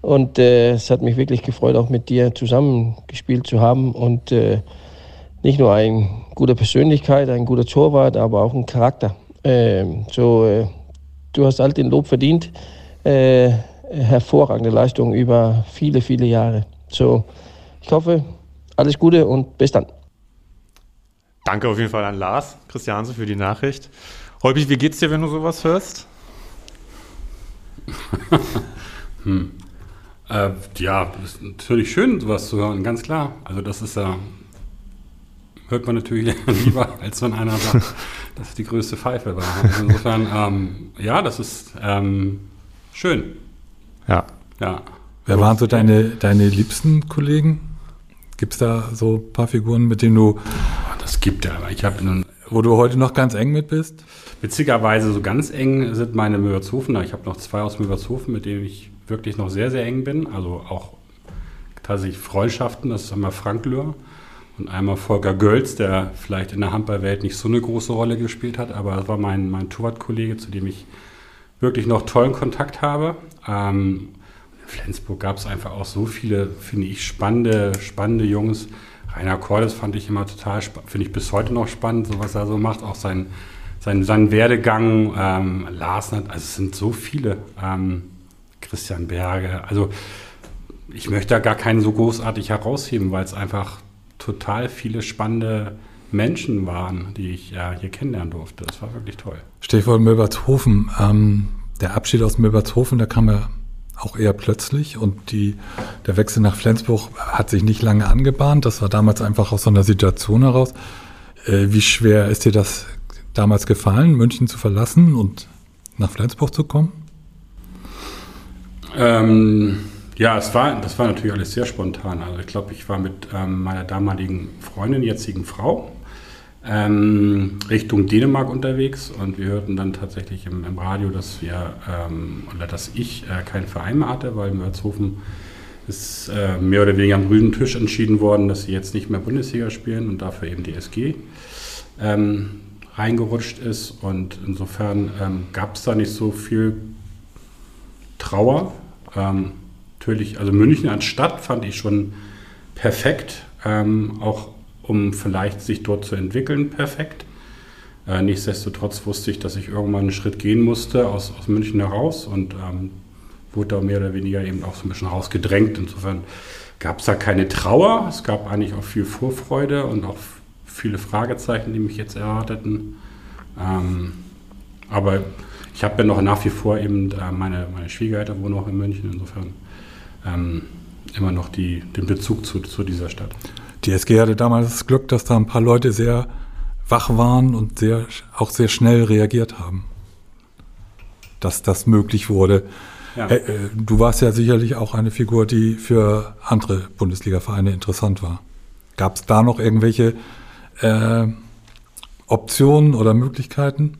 Und äh, es hat mich wirklich gefreut, auch mit dir zusammengespielt zu haben. Und äh, nicht nur eine gute Persönlichkeit, ein guter Torwart, aber auch ein Charakter. Ähm, so, äh, du hast all den Lob verdient. Äh, hervorragende Leistung über viele, viele Jahre. So, ich hoffe, alles Gute und bis dann. Danke auf jeden Fall an Lars Christiansen für die Nachricht. Holbig, wie geht's dir, wenn du sowas hörst? *laughs* hm. Äh, ja, ist natürlich schön, sowas zu hören, ganz klar. Also das ist ja, hört man natürlich *laughs* lieber, als wenn einer sagt, *laughs* das ist die größte Pfeife war. Also insofern, ähm, ja, das ist ähm, schön. Ja. Ja. Wer waren so deine, deine liebsten Kollegen? Gibt es da so ein paar Figuren, mit denen du, Das gibt ja, ich habe nun wo du heute noch ganz eng mit bist? Witzigerweise so ganz eng sind meine Möberzhofener. Ich habe noch zwei aus Möberzhofen, mit denen ich wirklich noch sehr, sehr eng bin. Also auch tatsächlich Freundschaften. Das ist einmal Frank Löhr und einmal Volker Gölz, der vielleicht in der Handballwelt nicht so eine große Rolle gespielt hat, aber das war mein, mein Torwartkollege, zu dem ich wirklich noch tollen Kontakt habe. Ähm, in Flensburg gab es einfach auch so viele, finde ich, spannende, spannende Jungs. Rainer Cordes fand ich immer total finde ich bis heute noch spannend, so was er so macht, auch sein, sein, sein Werdegang. Ähm, Larsen, also es sind so viele. Ähm, Christian Berge, also ich möchte da gar keinen so großartig herausheben, weil es einfach total viele spannende Menschen waren, die ich ja hier kennenlernen durfte. Das war wirklich toll. Stichwort Milbertshofen. Ähm, der Abschied aus Milbertshofen, der kam ja auch eher plötzlich und die, der Wechsel nach Flensburg hat sich nicht lange angebahnt. Das war damals einfach aus so einer Situation heraus. Äh, wie schwer ist dir das damals gefallen, München zu verlassen und nach Flensburg zu kommen? Ähm, ja, es war, das war natürlich alles sehr spontan. Also ich glaube, ich war mit ähm, meiner damaligen Freundin, jetzigen Frau, ähm, Richtung Dänemark unterwegs und wir hörten dann tatsächlich im, im Radio, dass wir ähm, oder dass ich äh, keinen Verein mehr hatte, weil Mörzhofen ist äh, mehr oder weniger am grünen Tisch entschieden worden, dass sie jetzt nicht mehr Bundesliga spielen und dafür eben die SG ähm, reingerutscht ist und insofern ähm, gab es da nicht so viel Trauer. Ähm, natürlich, also München als Stadt fand ich schon perfekt, ähm, auch um vielleicht sich dort zu entwickeln, perfekt. Äh, nichtsdestotrotz wusste ich, dass ich irgendwann einen Schritt gehen musste aus, aus München heraus und ähm, wurde da mehr oder weniger eben auch so ein bisschen rausgedrängt. Insofern gab es da keine Trauer, es gab eigentlich auch viel Vorfreude und auch viele Fragezeichen, die mich jetzt erwarteten. Ähm, aber ich habe ja noch nach wie vor eben äh, meine, meine Schwiegereltern wohnen auch in München, insofern ähm, immer noch die, den Bezug zu, zu dieser Stadt. Die SG hatte damals das Glück, dass da ein paar Leute sehr wach waren und sehr, auch sehr schnell reagiert haben, dass das möglich wurde. Ja. Äh, äh, du warst ja sicherlich auch eine Figur, die für andere Bundesliga-Vereine interessant war. Gab es da noch irgendwelche äh, Optionen oder Möglichkeiten?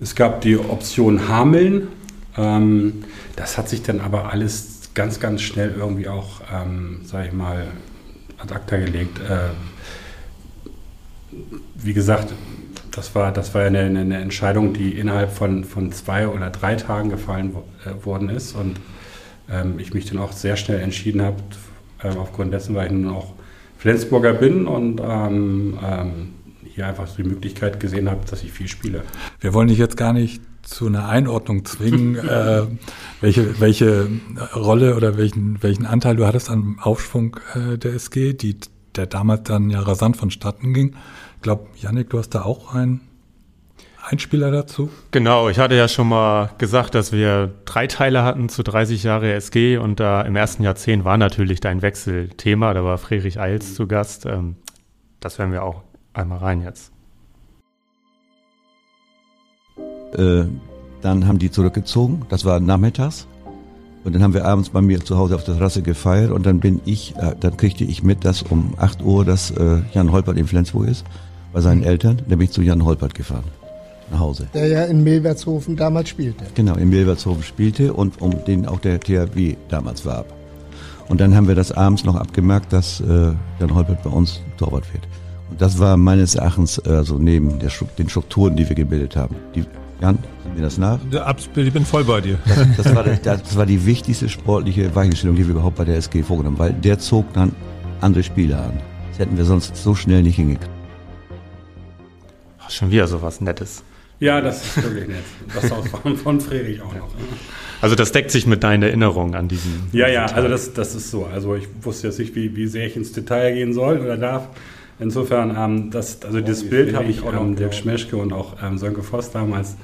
Es gab die Option Hameln. Ähm, das hat sich dann aber alles ganz, ganz schnell irgendwie auch, ähm, sage ich mal, ad acta gelegt. Äh, wie gesagt, das war, das war eine, eine Entscheidung, die innerhalb von, von zwei oder drei Tagen gefallen äh, worden ist und ähm, ich mich dann auch sehr schnell entschieden habe, äh, aufgrund dessen, weil ich nun auch Flensburger bin und ähm, ähm, hier einfach so die Möglichkeit gesehen habe, dass ich viel spiele. Wir wollen dich jetzt gar nicht zu einer Einordnung zwingen, *laughs* äh, welche, welche Rolle oder welchen, welchen Anteil du hattest am Aufschwung äh, der SG, die, der damals dann ja rasant vonstatten ging. Ich glaube, Yannick, du hast da auch einen Einspieler dazu. Genau, ich hatte ja schon mal gesagt, dass wir drei Teile hatten zu 30 Jahre SG und da im ersten Jahrzehnt war natürlich dein Wechsel Thema. Da war Friedrich Eils zu Gast. Ähm, das werden wir auch einmal rein jetzt. Äh, dann haben die zurückgezogen, das war nachmittags. Und dann haben wir abends bei mir zu Hause auf der Terrasse gefeiert und dann bin ich, äh, dann kriegte ich mit, dass um 8 Uhr, dass äh, Jan Holpert in Flensburg ist, bei seinen Eltern. Dann bin ich zu Jan Holpert gefahren, nach Hause. Der ja in Milbertshofen damals spielte. Genau, in Milbertshofen spielte und um den auch der THW damals warb. Und dann haben wir das abends noch abgemerkt, dass äh, Jan Holpert bei uns Torwart wird. Und das war meines Erachtens äh, so neben der, den Strukturen, die wir gebildet haben. Die, Jan, sind mir das nach? Ich bin voll bei dir. Das, das, war, das war die wichtigste sportliche Weichenstellung, die wir überhaupt bei der SG vorgenommen haben, weil der zog dann andere Spieler an. Das hätten wir sonst so schnell nicht hingekriegt. Ach, schon wieder so was Nettes. Ja, das ist wirklich nett. Das auch von, von Friedrich auch noch. Also das deckt sich mit deinen Erinnerungen an diesen. Ja, ja, diesen also das, das ist so. Also ich wusste jetzt nicht, wie, wie sehr ich ins Detail gehen soll oder darf. Insofern, ähm, das, also das Bild habe ich auch ähm, Dirk Schmeschke und auch ähm, Sönke Voss damals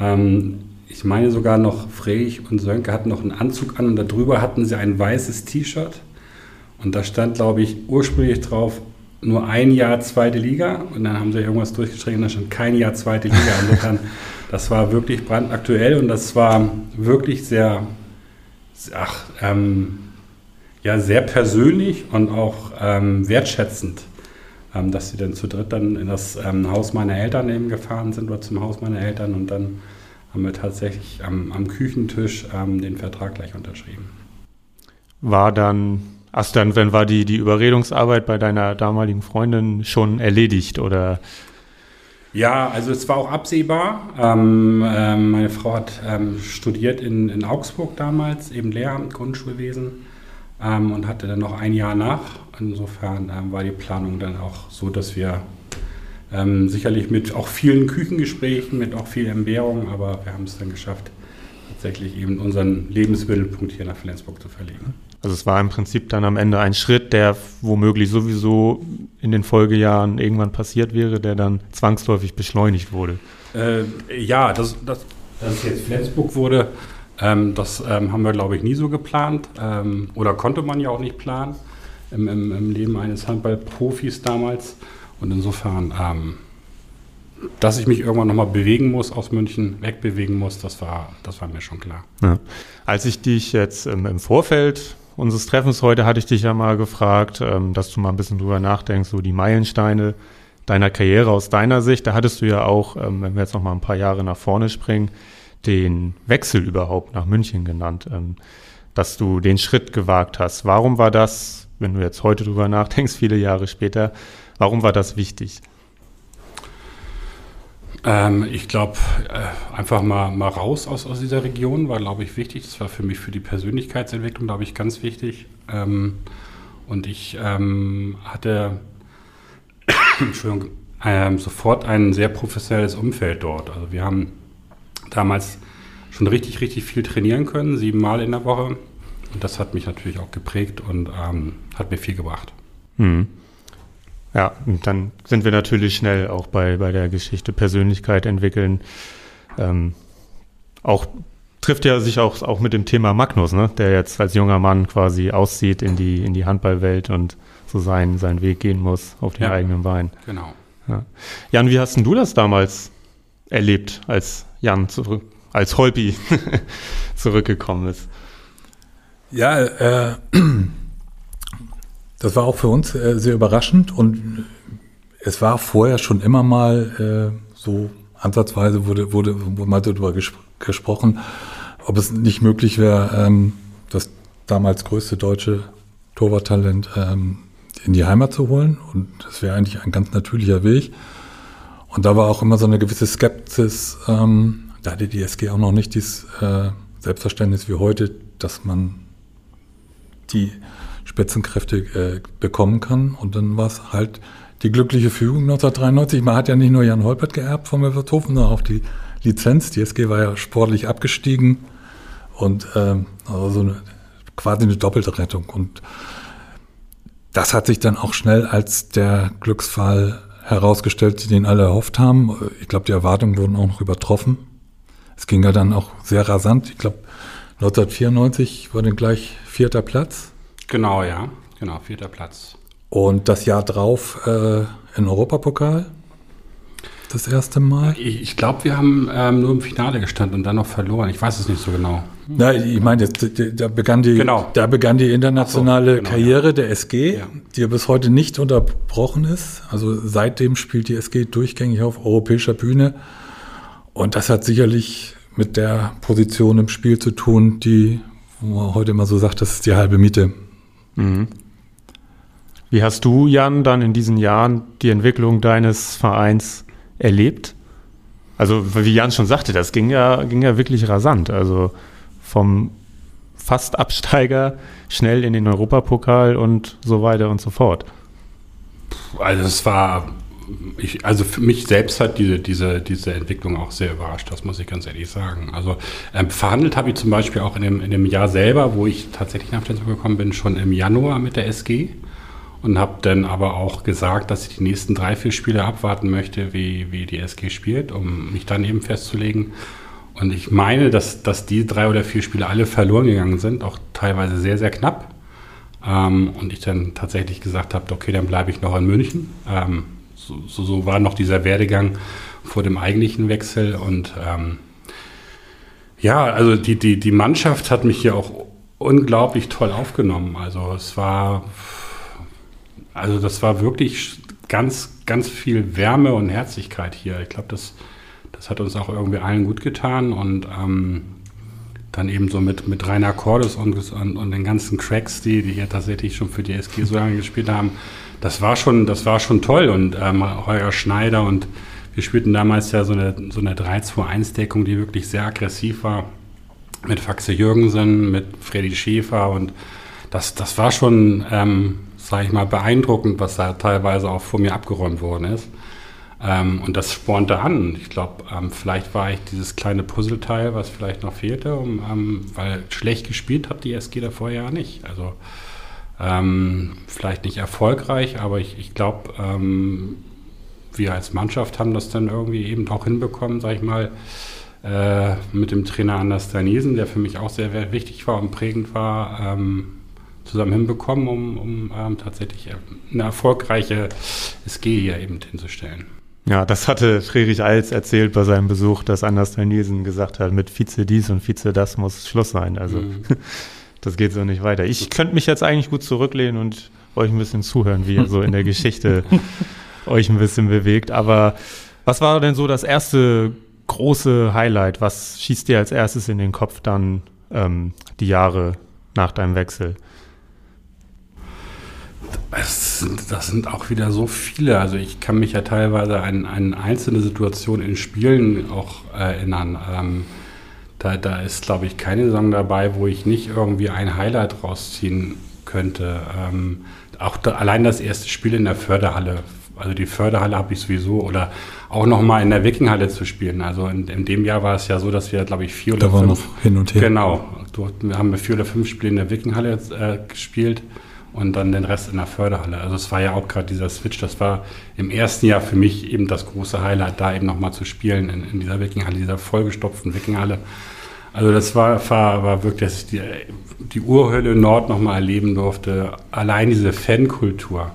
ähm, ich meine sogar noch, Frech und Sönke hatten noch einen Anzug an und darüber hatten sie ein weißes T-Shirt. Und da stand, glaube ich, ursprünglich drauf, nur ein Jahr zweite Liga. Und dann haben sie irgendwas durchgestrichen und da stand kein Jahr zweite Liga. Insofern, *laughs* das war wirklich brandaktuell und das war wirklich sehr, ach, ähm, ja, sehr persönlich und auch ähm, wertschätzend, ähm, dass sie dann zu dritt dann in das ähm, Haus meiner Eltern eben gefahren sind oder zum Haus meiner Eltern und dann haben wir tatsächlich am, am Küchentisch ähm, den Vertrag gleich unterschrieben. War dann, hast dann, wenn war die, die Überredungsarbeit bei deiner damaligen Freundin schon erledigt oder? Ja, also es war auch absehbar. Ähm, ähm, meine Frau hat ähm, studiert in, in Augsburg damals, eben Lehramt, Grundschulwesen ähm, und hatte dann noch ein Jahr nach. Insofern ähm, war die Planung dann auch so, dass wir ähm, sicherlich mit auch vielen Küchengesprächen, mit auch viel Entbehrung, aber wir haben es dann geschafft, tatsächlich eben unseren Lebensmittelpunkt hier nach Flensburg zu verlegen. Also es war im Prinzip dann am Ende ein Schritt, der womöglich sowieso in den Folgejahren irgendwann passiert wäre, der dann zwangsläufig beschleunigt wurde. Äh, ja, dass, das, dass es jetzt Flensburg wurde, ähm, das ähm, haben wir, glaube ich, nie so geplant ähm, oder konnte man ja auch nicht planen im, im, im Leben eines Handballprofis damals. Und insofern, ähm, dass ich mich irgendwann nochmal bewegen muss, aus München wegbewegen muss, das war, das war mir schon klar. Ja. Als ich dich jetzt ähm, im Vorfeld unseres Treffens heute hatte ich dich ja mal gefragt, ähm, dass du mal ein bisschen drüber nachdenkst, so die Meilensteine deiner Karriere aus deiner Sicht. Da hattest du ja auch, ähm, wenn wir jetzt noch mal ein paar Jahre nach vorne springen, den Wechsel überhaupt nach München genannt, ähm, dass du den Schritt gewagt hast. Warum war das, wenn du jetzt heute drüber nachdenkst, viele Jahre später, warum war das wichtig? Ähm, ich glaube, äh, einfach mal, mal raus aus, aus dieser Region war, glaube ich, wichtig. Das war für mich für die Persönlichkeitsentwicklung, glaube ich, ganz wichtig. Ähm, und ich ähm, hatte *coughs* Entschuldigung, ähm, sofort ein sehr professionelles Umfeld dort. Also wir haben damals schon richtig, richtig viel trainieren können, siebenmal in der Woche. Und das hat mich natürlich auch geprägt und ähm, hat mir viel gebracht. Hm. Ja, und dann sind wir natürlich schnell auch bei, bei der Geschichte Persönlichkeit entwickeln. Ähm, auch trifft ja sich auch, auch mit dem Thema Magnus, ne? der jetzt als junger Mann quasi aussieht in die, in die Handballwelt und so seinen, seinen Weg gehen muss auf den ja, eigenen Beinen. Genau. Ja. Jan, wie hast denn du das damals erlebt, als Jan zurück, als Holpi *laughs* zurückgekommen ist? Ja, äh, *clears throat* das war auch für uns äh, sehr überraschend und es war vorher schon immer mal äh, so ansatzweise wurde, wurde, wurde mal darüber ges gesprochen, ob es nicht möglich wäre, ähm, das damals größte deutsche Torwarttalent ähm, in die Heimat zu holen. Und das wäre eigentlich ein ganz natürlicher Weg. Und da war auch immer so eine gewisse Skepsis. Ähm, da hatte die SG auch noch nicht dieses äh, Selbstverständnis wie heute, dass man die Spitzenkräfte äh, bekommen kann. Und dann war es halt die glückliche Fügung 1993. Man hat ja nicht nur Jan Holpert geerbt von Wilverthofen, sondern auch die Lizenz. Die SG war ja sportlich abgestiegen und ähm, also so eine, quasi eine doppelte Rettung. Und das hat sich dann auch schnell als der Glücksfall herausgestellt, den alle erhofft haben. Ich glaube, die Erwartungen wurden auch noch übertroffen. Es ging ja dann auch sehr rasant. Ich glaube, 1994 war dann gleich vierter Platz. Genau, ja. Genau, vierter Platz. Und das Jahr drauf äh, in Europapokal. Das erste Mal? Ich, ich glaube, wir haben ähm, nur im Finale gestanden und dann noch verloren. Ich weiß es nicht so genau. Na, ich meine, da begann die, genau. da begann die internationale so, genau, Karriere ja. der SG, ja. die ja bis heute nicht unterbrochen ist. Also seitdem spielt die SG durchgängig auf europäischer Bühne. Und das hat sicherlich mit der Position im Spiel zu tun, die, wo man heute immer so sagt, das ist die halbe Miete. Mhm. Wie hast du, Jan, dann in diesen Jahren die Entwicklung deines Vereins erlebt? Also, wie Jan schon sagte, das ging ja, ging ja wirklich rasant. Also vom fast Absteiger schnell in den Europapokal und so weiter und so fort. Also es war, ich, also für mich selbst hat diese, diese, diese Entwicklung auch sehr überrascht, das muss ich ganz ehrlich sagen. Also ähm, verhandelt habe ich zum Beispiel auch in dem, in dem Jahr selber, wo ich tatsächlich nach Flensburg gekommen bin, schon im Januar mit der SG und habe dann aber auch gesagt, dass ich die nächsten drei, vier Spiele abwarten möchte, wie, wie die SG spielt, um mich dann eben festzulegen. Und ich meine, dass, dass die drei oder vier Spiele alle verloren gegangen sind, auch teilweise sehr, sehr knapp. Ähm, und ich dann tatsächlich gesagt habe, okay, dann bleibe ich noch in München. Ähm, so, so, war noch dieser Werdegang vor dem eigentlichen Wechsel. Und ähm, ja, also die, die, die Mannschaft hat mich hier auch unglaublich toll aufgenommen. Also es war, also das war wirklich ganz, ganz viel Wärme und Herzlichkeit hier. Ich glaube, das, das hat uns auch irgendwie allen gut getan und ähm, dann eben so mit, mit Rainer Cordes und, und, und, den ganzen Cracks, die, die hier tatsächlich schon für die SG so lange gespielt haben, das war schon, das war schon toll und ähm, Heuer Schneider und wir spielten damals ja so eine, so eine 3-2-1-Deckung, die wirklich sehr aggressiv war mit Faxe Jürgensen, mit Freddy Schäfer und das, das war schon, ähm, sage ich mal, beeindruckend, was da teilweise auch vor mir abgeräumt worden ist. Ähm, und das spornte an. Ich glaube, ähm, vielleicht war ich dieses kleine Puzzleteil, was vielleicht noch fehlte, um, ähm, weil schlecht gespielt hat die SG davor ja nicht. Also ähm, vielleicht nicht erfolgreich, aber ich, ich glaube, ähm, wir als Mannschaft haben das dann irgendwie eben auch hinbekommen, sage ich mal, äh, mit dem Trainer Anders Danesen, der für mich auch sehr wichtig war und prägend war, ähm, zusammen hinbekommen, um, um ähm, tatsächlich eine erfolgreiche SG hier eben hinzustellen. Ja, das hatte Friedrich Alz erzählt bei seinem Besuch, dass Anders Danesen gesagt hat, mit Vize dies und Vize das muss Schluss sein. Also mhm. *laughs* das geht so nicht weiter. Ich könnte mich jetzt eigentlich gut zurücklehnen und euch ein bisschen zuhören, wie ihr so in der Geschichte *laughs* euch ein bisschen bewegt. Aber was war denn so das erste große Highlight? Was schießt dir als erstes in den Kopf dann ähm, die Jahre nach deinem Wechsel? Das sind, das sind, auch wieder so viele. Also ich kann mich ja teilweise an, an einzelne Situationen in Spielen auch erinnern. Ähm, da, da, ist, glaube ich, keine Saison dabei, wo ich nicht irgendwie ein Highlight rausziehen könnte. Ähm, auch da, allein das erste Spiel in der Förderhalle also die Förderhalle habe ich sowieso oder auch nochmal in der Wikinghalle zu spielen. Also in, in, dem Jahr war es ja so, dass wir, glaube ich, vier oder da fünf. hin und her. Genau. Dort haben wir vier oder fünf Spiele in der Wikinghalle äh, gespielt und dann den Rest in der Förderhalle. Also es war ja auch gerade dieser Switch, das war im ersten Jahr für mich eben das große Highlight, da eben nochmal zu spielen in, in dieser Wikinghalle, dieser vollgestopften Wikinghalle. Also das war, war, war wirklich, dass ich die, die Urhölle Nord nochmal erleben durfte. Allein diese Fankultur.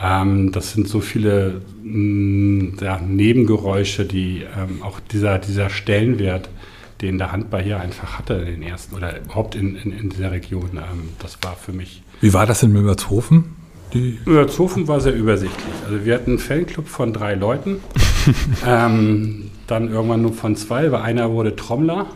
Ähm, das sind so viele mh, mm, ja, Nebengeräusche, die ähm, auch dieser, dieser Stellenwert, den der Handball hier einfach hatte in den ersten oder überhaupt in, in, in dieser Region, ähm, das war für mich. Wie war das in Müllershofen? Müllershofen war sehr übersichtlich. Also wir hatten einen Fanclub von drei Leuten, *laughs* ähm, dann irgendwann nur von zwei, weil einer wurde Trommler.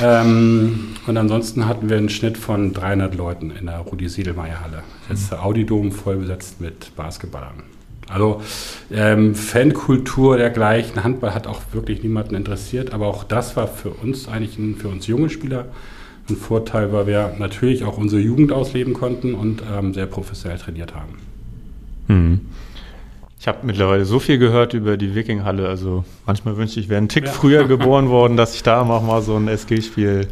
Ähm, und ansonsten hatten wir einen Schnitt von 300 Leuten in der Rudi-Siedelmeier-Halle. Jetzt der Audidom voll besetzt mit Basketballern. Also ähm, Fankultur dergleichen, Handball hat auch wirklich niemanden interessiert, aber auch das war für uns eigentlich ein, für uns junge Spieler ein Vorteil, weil wir natürlich auch unsere Jugend ausleben konnten und ähm, sehr professionell trainiert haben. Mhm. Ich habe mittlerweile so viel gehört über die Wikinghalle. Also manchmal wünschte ich, wäre ein Tick ja. früher *laughs* geboren worden, dass ich da auch mal so ein SG-Spiel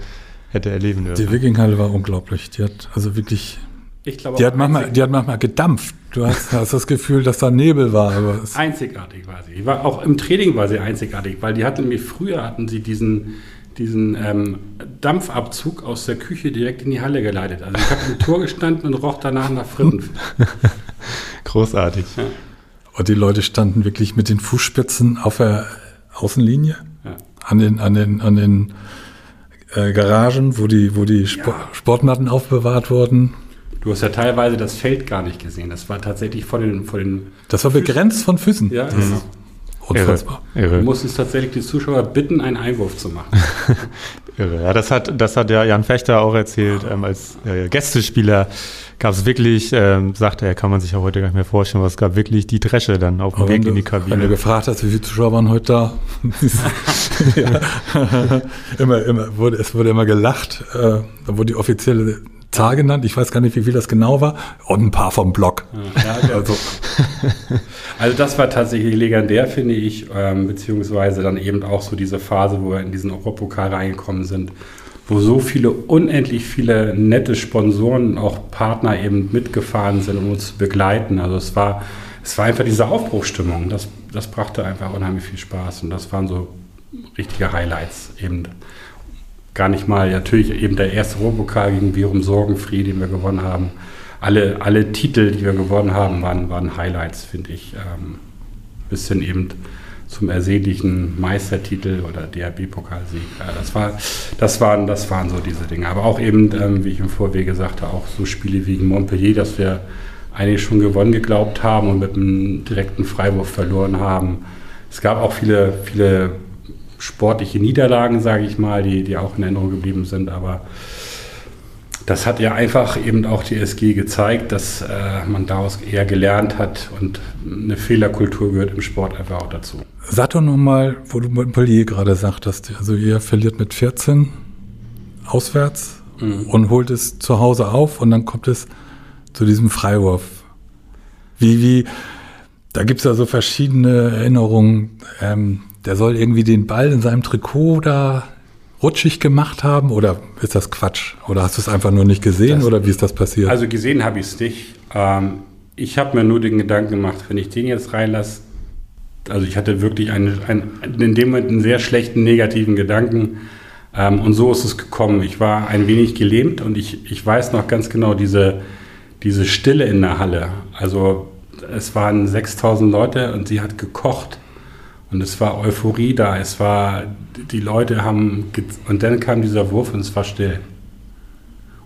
hätte erleben dürfen. Die Wikinghalle war unglaublich. Die hat also wirklich. Ich glaube, die, hat manchmal, die hat manchmal gedampft. Du hast, hast das Gefühl, dass da Nebel war. Aber einzigartig war sie. War, auch im Training war sie einzigartig, weil die hatten nämlich früher hatten sie diesen, diesen ähm, Dampfabzug aus der Küche direkt in die Halle geleitet. Also ich habe im Tor gestanden und roch danach nach Fritten. *laughs* Großartig. Ja. Und die Leute standen wirklich mit den Fußspitzen auf der Außenlinie, ja. an den, an den, an den äh, Garagen, wo die, wo die Sp ja. Sportmatten aufbewahrt wurden. Du hast ja teilweise das Feld gar nicht gesehen. Das war tatsächlich vor den, vor den Das war begrenzt von Füßen. Ja, mhm. Unfassbar. Irre. Irre. Du musstest tatsächlich die Zuschauer bitten, einen Einwurf zu machen. *laughs* Irre. Ja, das hat, das hat ja Jan Fechter auch erzählt, ähm, als äh, Gästespieler gab es wirklich, ähm, sagte er, kann man sich ja heute gar nicht mehr vorstellen, aber es gab wirklich die Dresche dann auf dem Weg in die Kabine. Wenn du gefragt hast, wie viele Zuschauer waren heute da? *laughs* *laughs* immer, immer, wurde, es wurde immer gelacht, äh, da wurde die offizielle Zahl genannt. Ich weiß gar nicht, wie viel das genau war. Und ein paar vom Block. Ja, *laughs* also. also das war tatsächlich legendär, finde ich, ähm, beziehungsweise dann eben auch so diese Phase, wo wir in diesen Europapokal reingekommen sind, wo so viele, unendlich viele nette Sponsoren, auch Partner eben mitgefahren sind, um uns zu begleiten. Also es war, es war einfach diese Aufbruchstimmung. Das, das brachte einfach unheimlich viel Spaß. Und das waren so richtige Highlights eben. Gar nicht mal, natürlich eben der erste Europapokal gegen Virum Sorgenfried, den wir gewonnen haben. Alle, alle Titel, die wir gewonnen haben, waren, waren Highlights, finde ich. Ähm, bisschen eben zum ersehnlichen Meistertitel oder DRB-Pokalsieg. Ja, das, war, das, waren, das waren so diese Dinge. Aber auch eben, ähm, wie ich im Vorwege sagte, auch so Spiele wie Montpellier, dass wir eigentlich schon gewonnen geglaubt haben und mit einem direkten Freiwurf verloren haben. Es gab auch viele, viele sportliche Niederlagen, sage ich mal, die, die auch in Erinnerung geblieben sind, aber das hat ja einfach eben auch die SG gezeigt, dass äh, man daraus eher gelernt hat und eine Fehlerkultur gehört im Sport einfach auch dazu. Sag doch nochmal, wo du Montpellier gerade sagtest, also ihr verliert mit 14 auswärts mhm. und holt es zu Hause auf und dann kommt es zu diesem Freiwurf. Wie, wie, da gibt es ja so verschiedene Erinnerungen. Ähm, der soll irgendwie den Ball in seinem Trikot da rutschig gemacht haben oder ist das Quatsch? Oder hast du es einfach nur nicht gesehen das, oder wie ist das passiert? Also gesehen habe ich es nicht. Ähm, ich habe mir nur den Gedanken gemacht, wenn ich den jetzt reinlasse, also ich hatte wirklich einen, einen, in dem Moment einen sehr schlechten negativen Gedanken. Ähm, und so ist es gekommen. Ich war ein wenig gelähmt und ich, ich weiß noch ganz genau diese, diese Stille in der Halle. Also es waren 6000 Leute und sie hat gekocht. Und es war Euphorie da. Es war, die Leute haben, und dann kam dieser Wurf und es war still.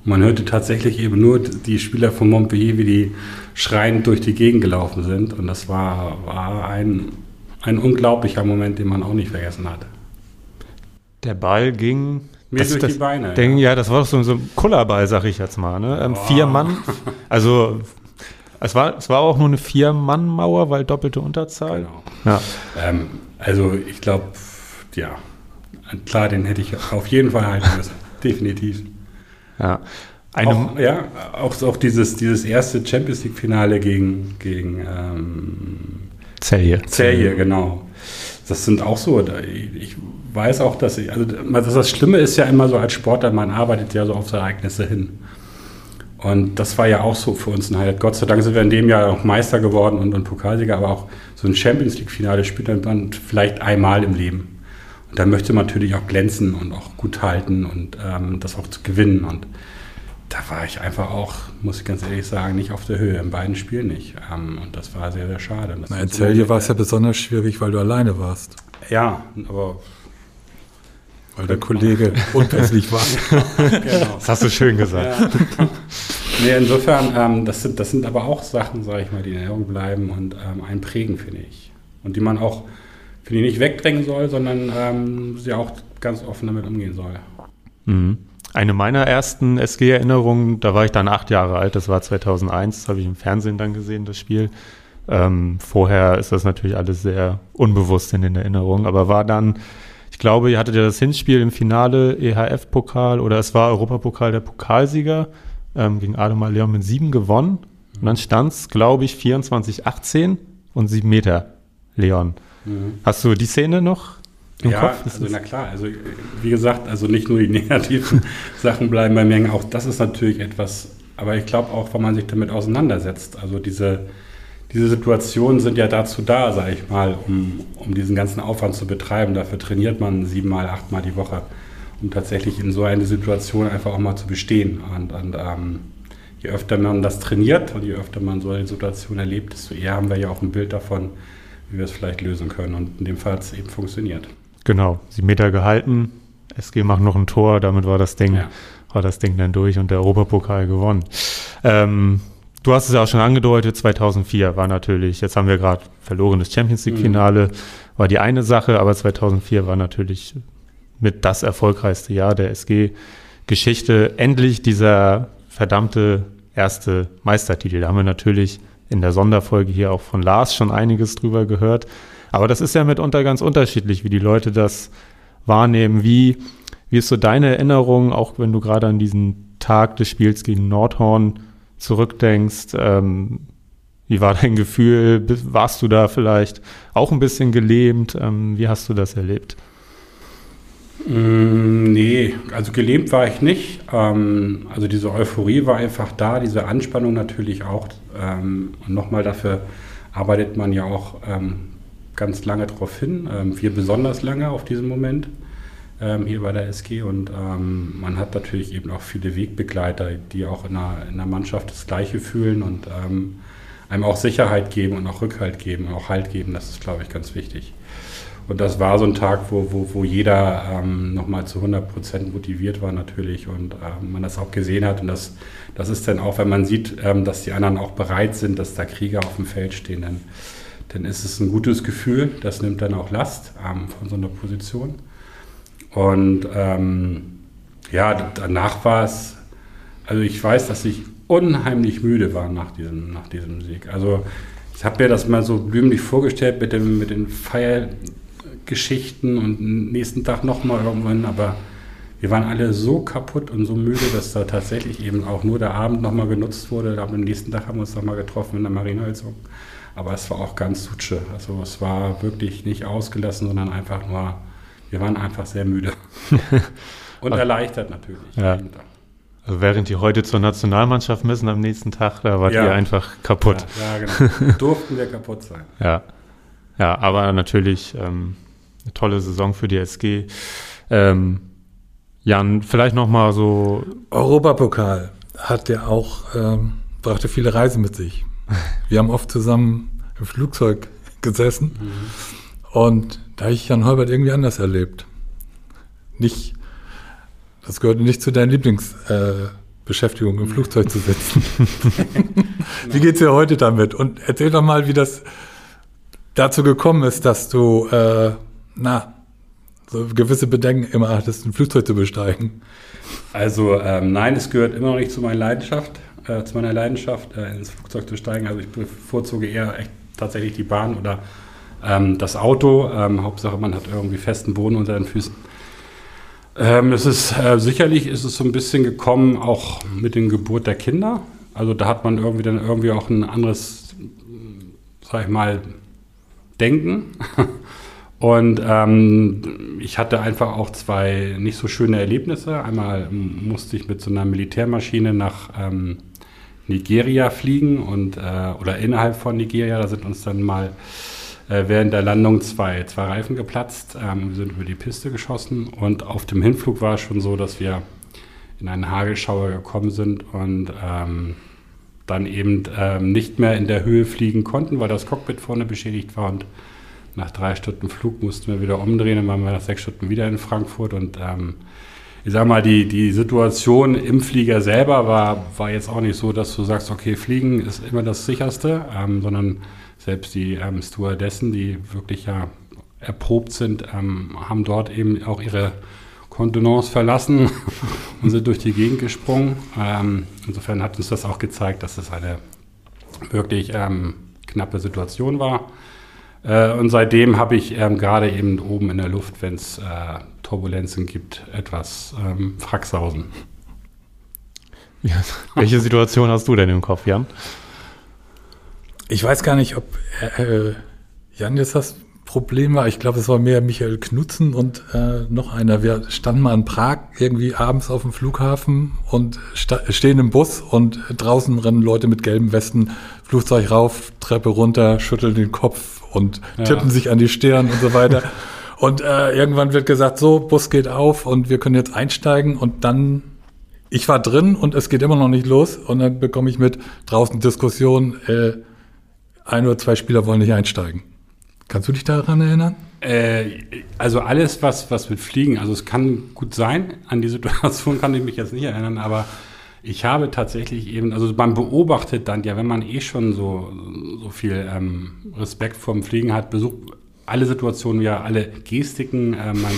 Und man hörte tatsächlich eben nur die Spieler von Montpellier, wie die schreiend durch die Gegend gelaufen sind. Und das war, war ein, ein unglaublicher Moment, den man auch nicht vergessen hat. Der Ball ging mir das, durch das, die Beine. Denk, ja. ja. das war doch so, so ein Kullerball, sag ich jetzt mal. Ne? Ähm, vier Mann, also es war, es war auch nur eine Vier-Mann-Mauer, weil doppelte Unterzahl. Genau. Ja. Ähm, also ich glaube, ja, klar, den hätte ich auf jeden Fall halten müssen. *laughs* Definitiv. Ja. auch, ja, auch, auch dieses, dieses erste Champions League-Finale gegen, gegen ähm, Celje. Celje, genau. Das sind auch so, ich weiß auch, dass ich, also das Schlimme ist ja immer so als Sportler, man arbeitet ja so auf Ereignisse hin. Und das war ja auch so für uns ein Highlight. Gott sei Dank sind wir in dem Jahr auch Meister geworden und, und Pokalsieger, aber auch so ein Champions League-Finale spielt man vielleicht einmal im Leben. Und da möchte man natürlich auch glänzen und auch gut halten und ähm, das auch zu gewinnen. Und da war ich einfach auch, muss ich ganz ehrlich sagen, nicht auf der Höhe, in beiden Spielen nicht. Ähm, und das war sehr, sehr schade. Na, in Celje war es ja besonders schwierig, weil du alleine warst. Ja, aber weil der Kollege unpässlich war. *laughs* genau. Das hast du schön gesagt. Ja. Nee, insofern, ähm, das, sind, das sind aber auch Sachen, sage ich mal, die in Erinnerung bleiben und ähm, einen prägen, finde ich. Und die man auch, finde ich, nicht wegdrängen soll, sondern ähm, sie auch ganz offen damit umgehen soll. Mhm. Eine meiner ersten SG-Erinnerungen, da war ich dann acht Jahre alt, das war 2001, das habe ich im Fernsehen dann gesehen, das Spiel. Ähm, vorher ist das natürlich alles sehr unbewusst in den Erinnerungen, aber war dann ich glaube, ihr hattet ja das Hinspiel im Finale EHF-Pokal oder es war Europapokal der Pokalsieger ähm, gegen Ademar Leon mit sieben gewonnen. Und dann stand es, glaube ich, 24-18 und sieben Meter Leon. Mhm. Hast du die Szene noch im ja, Kopf? also na klar, also wie gesagt, also nicht nur die *laughs* negativen Sachen bleiben bei mir, auch das ist natürlich etwas, aber ich glaube auch, wenn man sich damit auseinandersetzt, also diese diese Situationen sind ja dazu da, sage ich mal, um, um diesen ganzen Aufwand zu betreiben. Dafür trainiert man siebenmal, achtmal die Woche, um tatsächlich in so eine Situation einfach auch mal zu bestehen. Und, und ähm, je öfter man das trainiert und je öfter man so eine Situation erlebt, desto eher haben wir ja auch ein Bild davon, wie wir es vielleicht lösen können. Und in dem Fall hat es eben funktioniert. Genau, sieben Meter gehalten, SG macht noch ein Tor, damit war das Ding, ja. war das Ding dann durch und der Europapokal gewonnen. Ähm, Du hast es ja auch schon angedeutet, 2004 war natürlich, jetzt haben wir gerade verlorenes Champions League-Finale, war die eine Sache, aber 2004 war natürlich mit das erfolgreichste Jahr der SG-Geschichte. Endlich dieser verdammte erste Meistertitel. Da haben wir natürlich in der Sonderfolge hier auch von Lars schon einiges drüber gehört. Aber das ist ja mitunter ganz unterschiedlich, wie die Leute das wahrnehmen. Wie, wie ist so deine Erinnerung, auch wenn du gerade an diesen Tag des Spiels gegen Nordhorn zurückdenkst, ähm, wie war dein Gefühl? Warst du da vielleicht auch ein bisschen gelähmt? Ähm, wie hast du das erlebt? Mm, nee, also gelähmt war ich nicht. Ähm, also diese Euphorie war einfach da, diese Anspannung natürlich auch. Ähm, und nochmal dafür arbeitet man ja auch ähm, ganz lange darauf hin. Wir besonders lange auf diesen Moment ähm, hier bei der SG. Und ähm, man hat natürlich eben auch viele Wegbegleiter, die auch in der, in der Mannschaft das Gleiche fühlen und ähm, einem auch Sicherheit geben und auch Rückhalt geben und auch Halt geben. Das ist, glaube ich, ganz wichtig. Und das war so ein Tag, wo, wo, wo jeder ähm, nochmal zu 100 Prozent motiviert war natürlich und ähm, man das auch gesehen hat. Und das, das ist dann auch, wenn man sieht, ähm, dass die anderen auch bereit sind, dass da Krieger auf dem Feld stehen, dann, dann ist es ein gutes Gefühl. Das nimmt dann auch Last ähm, von so einer Position. Und ähm, ja, danach war es, also ich weiß, dass ich unheimlich müde war nach diesem, nach diesem Sieg. Also ich habe mir das mal so blümlich vorgestellt mit, dem, mit den Feiergeschichten und nächsten Tag nochmal irgendwann, aber wir waren alle so kaputt und so müde, dass da tatsächlich eben auch nur der Abend nochmal genutzt wurde. Am nächsten Tag haben wir uns nochmal getroffen in der Marineheizung. Aber es war auch ganz Sutsche. Also es war wirklich nicht ausgelassen, sondern einfach nur wir waren einfach sehr müde. *laughs* Und erleichtert natürlich. Ja. Also während die heute zur Nationalmannschaft müssen am nächsten Tag, da wart ja. ihr einfach kaputt. Ja, ja genau. *laughs* Durften wir kaputt sein. Ja. Ja, aber natürlich ähm, eine tolle Saison für die SG. Ähm, Jan, vielleicht nochmal so. Europapokal hat ja auch, ähm, brachte viele Reisen mit sich. *laughs* Wir haben oft zusammen im Flugzeug gesessen mhm. und da habe ich Jan Holbert irgendwie anders erlebt. Nicht, das gehörte nicht zu deinen Lieblingsbeschäftigungen, äh, im Flugzeug zu sitzen. *laughs* wie geht's dir heute damit? Und erzähl doch mal, wie das dazu gekommen ist, dass du, äh, na, so gewisse Bedenken immer hattest, ein Flugzeug zu besteigen. Also ähm, nein, es gehört immer noch nicht zu meiner Leidenschaft, äh, zu meiner Leidenschaft, äh, ins Flugzeug zu steigen. Also ich bevorzuge eher echt tatsächlich die Bahn oder ähm, das Auto. Ähm, Hauptsache, man hat irgendwie festen Boden unter den Füßen. Ähm, es ist äh, sicherlich ist es so ein bisschen gekommen, auch mit der Geburt der Kinder. Also da hat man irgendwie dann irgendwie auch ein anderes, sag ich mal, Denken. *laughs* Und ähm, ich hatte einfach auch zwei nicht so schöne Erlebnisse. Einmal musste ich mit so einer Militärmaschine nach ähm, Nigeria fliegen und äh, oder innerhalb von Nigeria. Da sind uns dann mal äh, während der Landung zwei, zwei Reifen geplatzt. Ähm, wir sind über die Piste geschossen und auf dem Hinflug war es schon so, dass wir in einen Hagelschauer gekommen sind und ähm, dann eben ähm, nicht mehr in der Höhe fliegen konnten, weil das Cockpit vorne beschädigt war und nach drei Stunden Flug mussten wir wieder umdrehen, dann waren wir nach sechs Stunden wieder in Frankfurt und ähm, ich sag mal, die, die Situation im Flieger selber war, war jetzt auch nicht so, dass du sagst, okay, Fliegen ist immer das sicherste, ähm, sondern selbst die ähm, Stewardessen, die wirklich ja erprobt sind, ähm, haben dort eben auch ihre Kontenance verlassen *laughs* und sind durch die Gegend gesprungen. Ähm, insofern hat uns das auch gezeigt, dass es eine wirklich ähm, knappe Situation war. Äh, und seitdem habe ich ähm, gerade eben oben in der Luft, wenn es äh, Turbulenzen gibt, etwas ähm, Fracksausen. Ja, welche Situation hast du denn im Kopf, Jan? Ich weiß gar nicht, ob äh, Jan jetzt das Problem war. Ich glaube, es war mehr Michael Knutzen und äh, noch einer. Wir standen mal in Prag irgendwie abends auf dem Flughafen und stehen im Bus und draußen rennen Leute mit gelben Westen, Flugzeug rauf, Treppe runter, schütteln den Kopf und ja. tippen sich an die Stirn und so weiter. *laughs* und äh, irgendwann wird gesagt, so, Bus geht auf und wir können jetzt einsteigen und dann ich war drin und es geht immer noch nicht los und dann bekomme ich mit draußen Diskussion, äh, ein oder zwei Spieler wollen nicht einsteigen. Kannst du dich daran erinnern? Äh, also alles, was, was mit Fliegen, also es kann gut sein, an die Situation *laughs* kann ich mich jetzt nicht erinnern, aber ich habe tatsächlich eben, also man beobachtet dann ja, wenn man eh schon so, so viel ähm, Respekt vorm Fliegen hat, besucht alle Situationen ja, alle Gestiken, äh, man,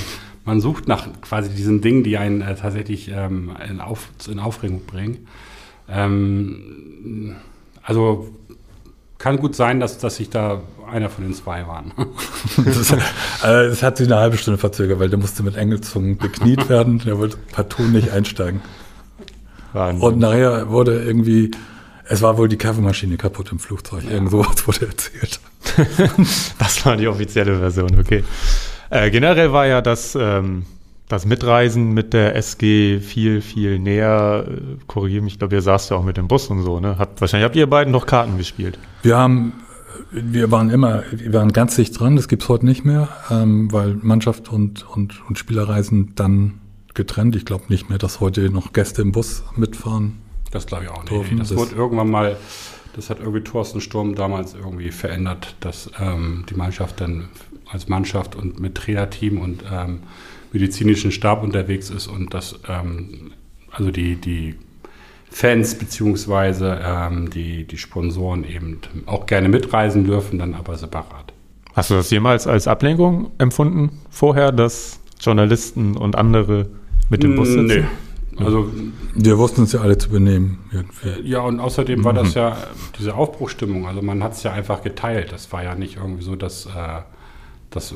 man sucht nach quasi diesen Dingen, die einen äh, tatsächlich ähm, in, Auf, in Aufregung bringen. Ähm, also kann gut sein, dass, dass ich da einer von den zwei waren. *laughs* das, also das hat sich eine halbe Stunde verzögert, weil der musste mit Engelzungen bekniet *laughs* werden. Der wollte partout nicht einsteigen. Wahnsinn. Und nachher wurde irgendwie, es war wohl die Kaffeemaschine kaputt im Flugzeug. Ja. Irgend sowas wurde erzählt. *laughs* das war die offizielle Version, okay. Äh, generell war ja das ähm, das Mitreisen mit der SG viel, viel näher. Äh, korrigiere mich, ich glaube, ihr saßt ja auch mit dem Bus und so, ne? Habt, wahrscheinlich habt ihr beiden noch Karten gespielt. Wir haben Wir waren immer, wir waren ganz dicht dran, das gibt's heute nicht mehr, ähm, weil Mannschaft und, und, und Spielerreisen dann getrennt. Ich glaube nicht mehr, dass heute noch Gäste im Bus mitfahren. Das glaube ich auch nicht. Nee, das, das wurde irgendwann mal, das hat irgendwie Thorsten Sturm damals irgendwie verändert, dass ähm, die Mannschaft dann als Mannschaft und mit Trainerteam und ähm, medizinischen Stab unterwegs ist und dass ähm, also die, die Fans beziehungsweise ähm, die, die Sponsoren eben auch gerne mitreisen dürfen, dann aber separat. Hast du das jemals als Ablenkung empfunden vorher, dass Journalisten und andere mit dem Bus sitzen? Nee. Also, wir wussten uns ja alle zu benehmen. Irgendwie. Ja, und außerdem war das mhm. ja diese Aufbruchstimmung. Also man hat es ja einfach geteilt. Das war ja nicht irgendwie so, dass äh, das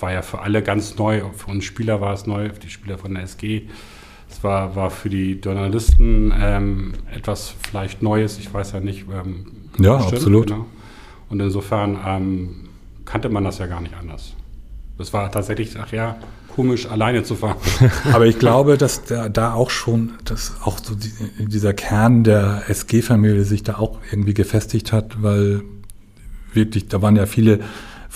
war ja für alle ganz neu. Für uns Spieler war es neu, für die Spieler von der SG. Es war, war für die Journalisten ähm, etwas vielleicht Neues. Ich weiß ja nicht. Ähm, ja, bestimmt, absolut. Genau. Und insofern ähm, kannte man das ja gar nicht anders. Das war tatsächlich, ach ja, komisch, alleine zu fahren. *laughs* Aber ich glaube, dass da, da auch schon, dass auch so die, dieser Kern der SG-Familie sich da auch irgendwie gefestigt hat, weil wirklich, da waren ja viele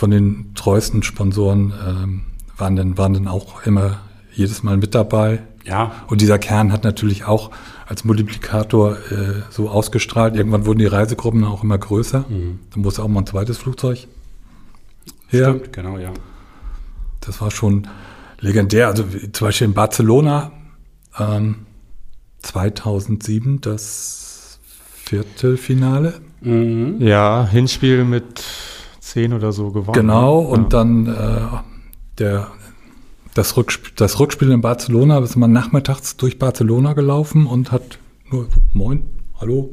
von den treuesten Sponsoren, ähm, waren, dann, waren dann auch immer jedes Mal mit dabei. Ja. Und dieser Kern hat natürlich auch als Multiplikator äh, so ausgestrahlt. Irgendwann wurden die Reisegruppen auch immer größer. Mhm. Dann musste auch mal ein zweites Flugzeug her. Stimmt, genau, ja. Das war schon legendär. Also zum Beispiel in Barcelona ähm, 2007 das Viertelfinale. Mhm. Ja, Hinspiel mit zehn oder so gewonnen. Genau, und ja. dann äh, der, das, Rückspiel, das Rückspiel in Barcelona, ist man nachmittags durch Barcelona gelaufen und hat nur Moin, hallo,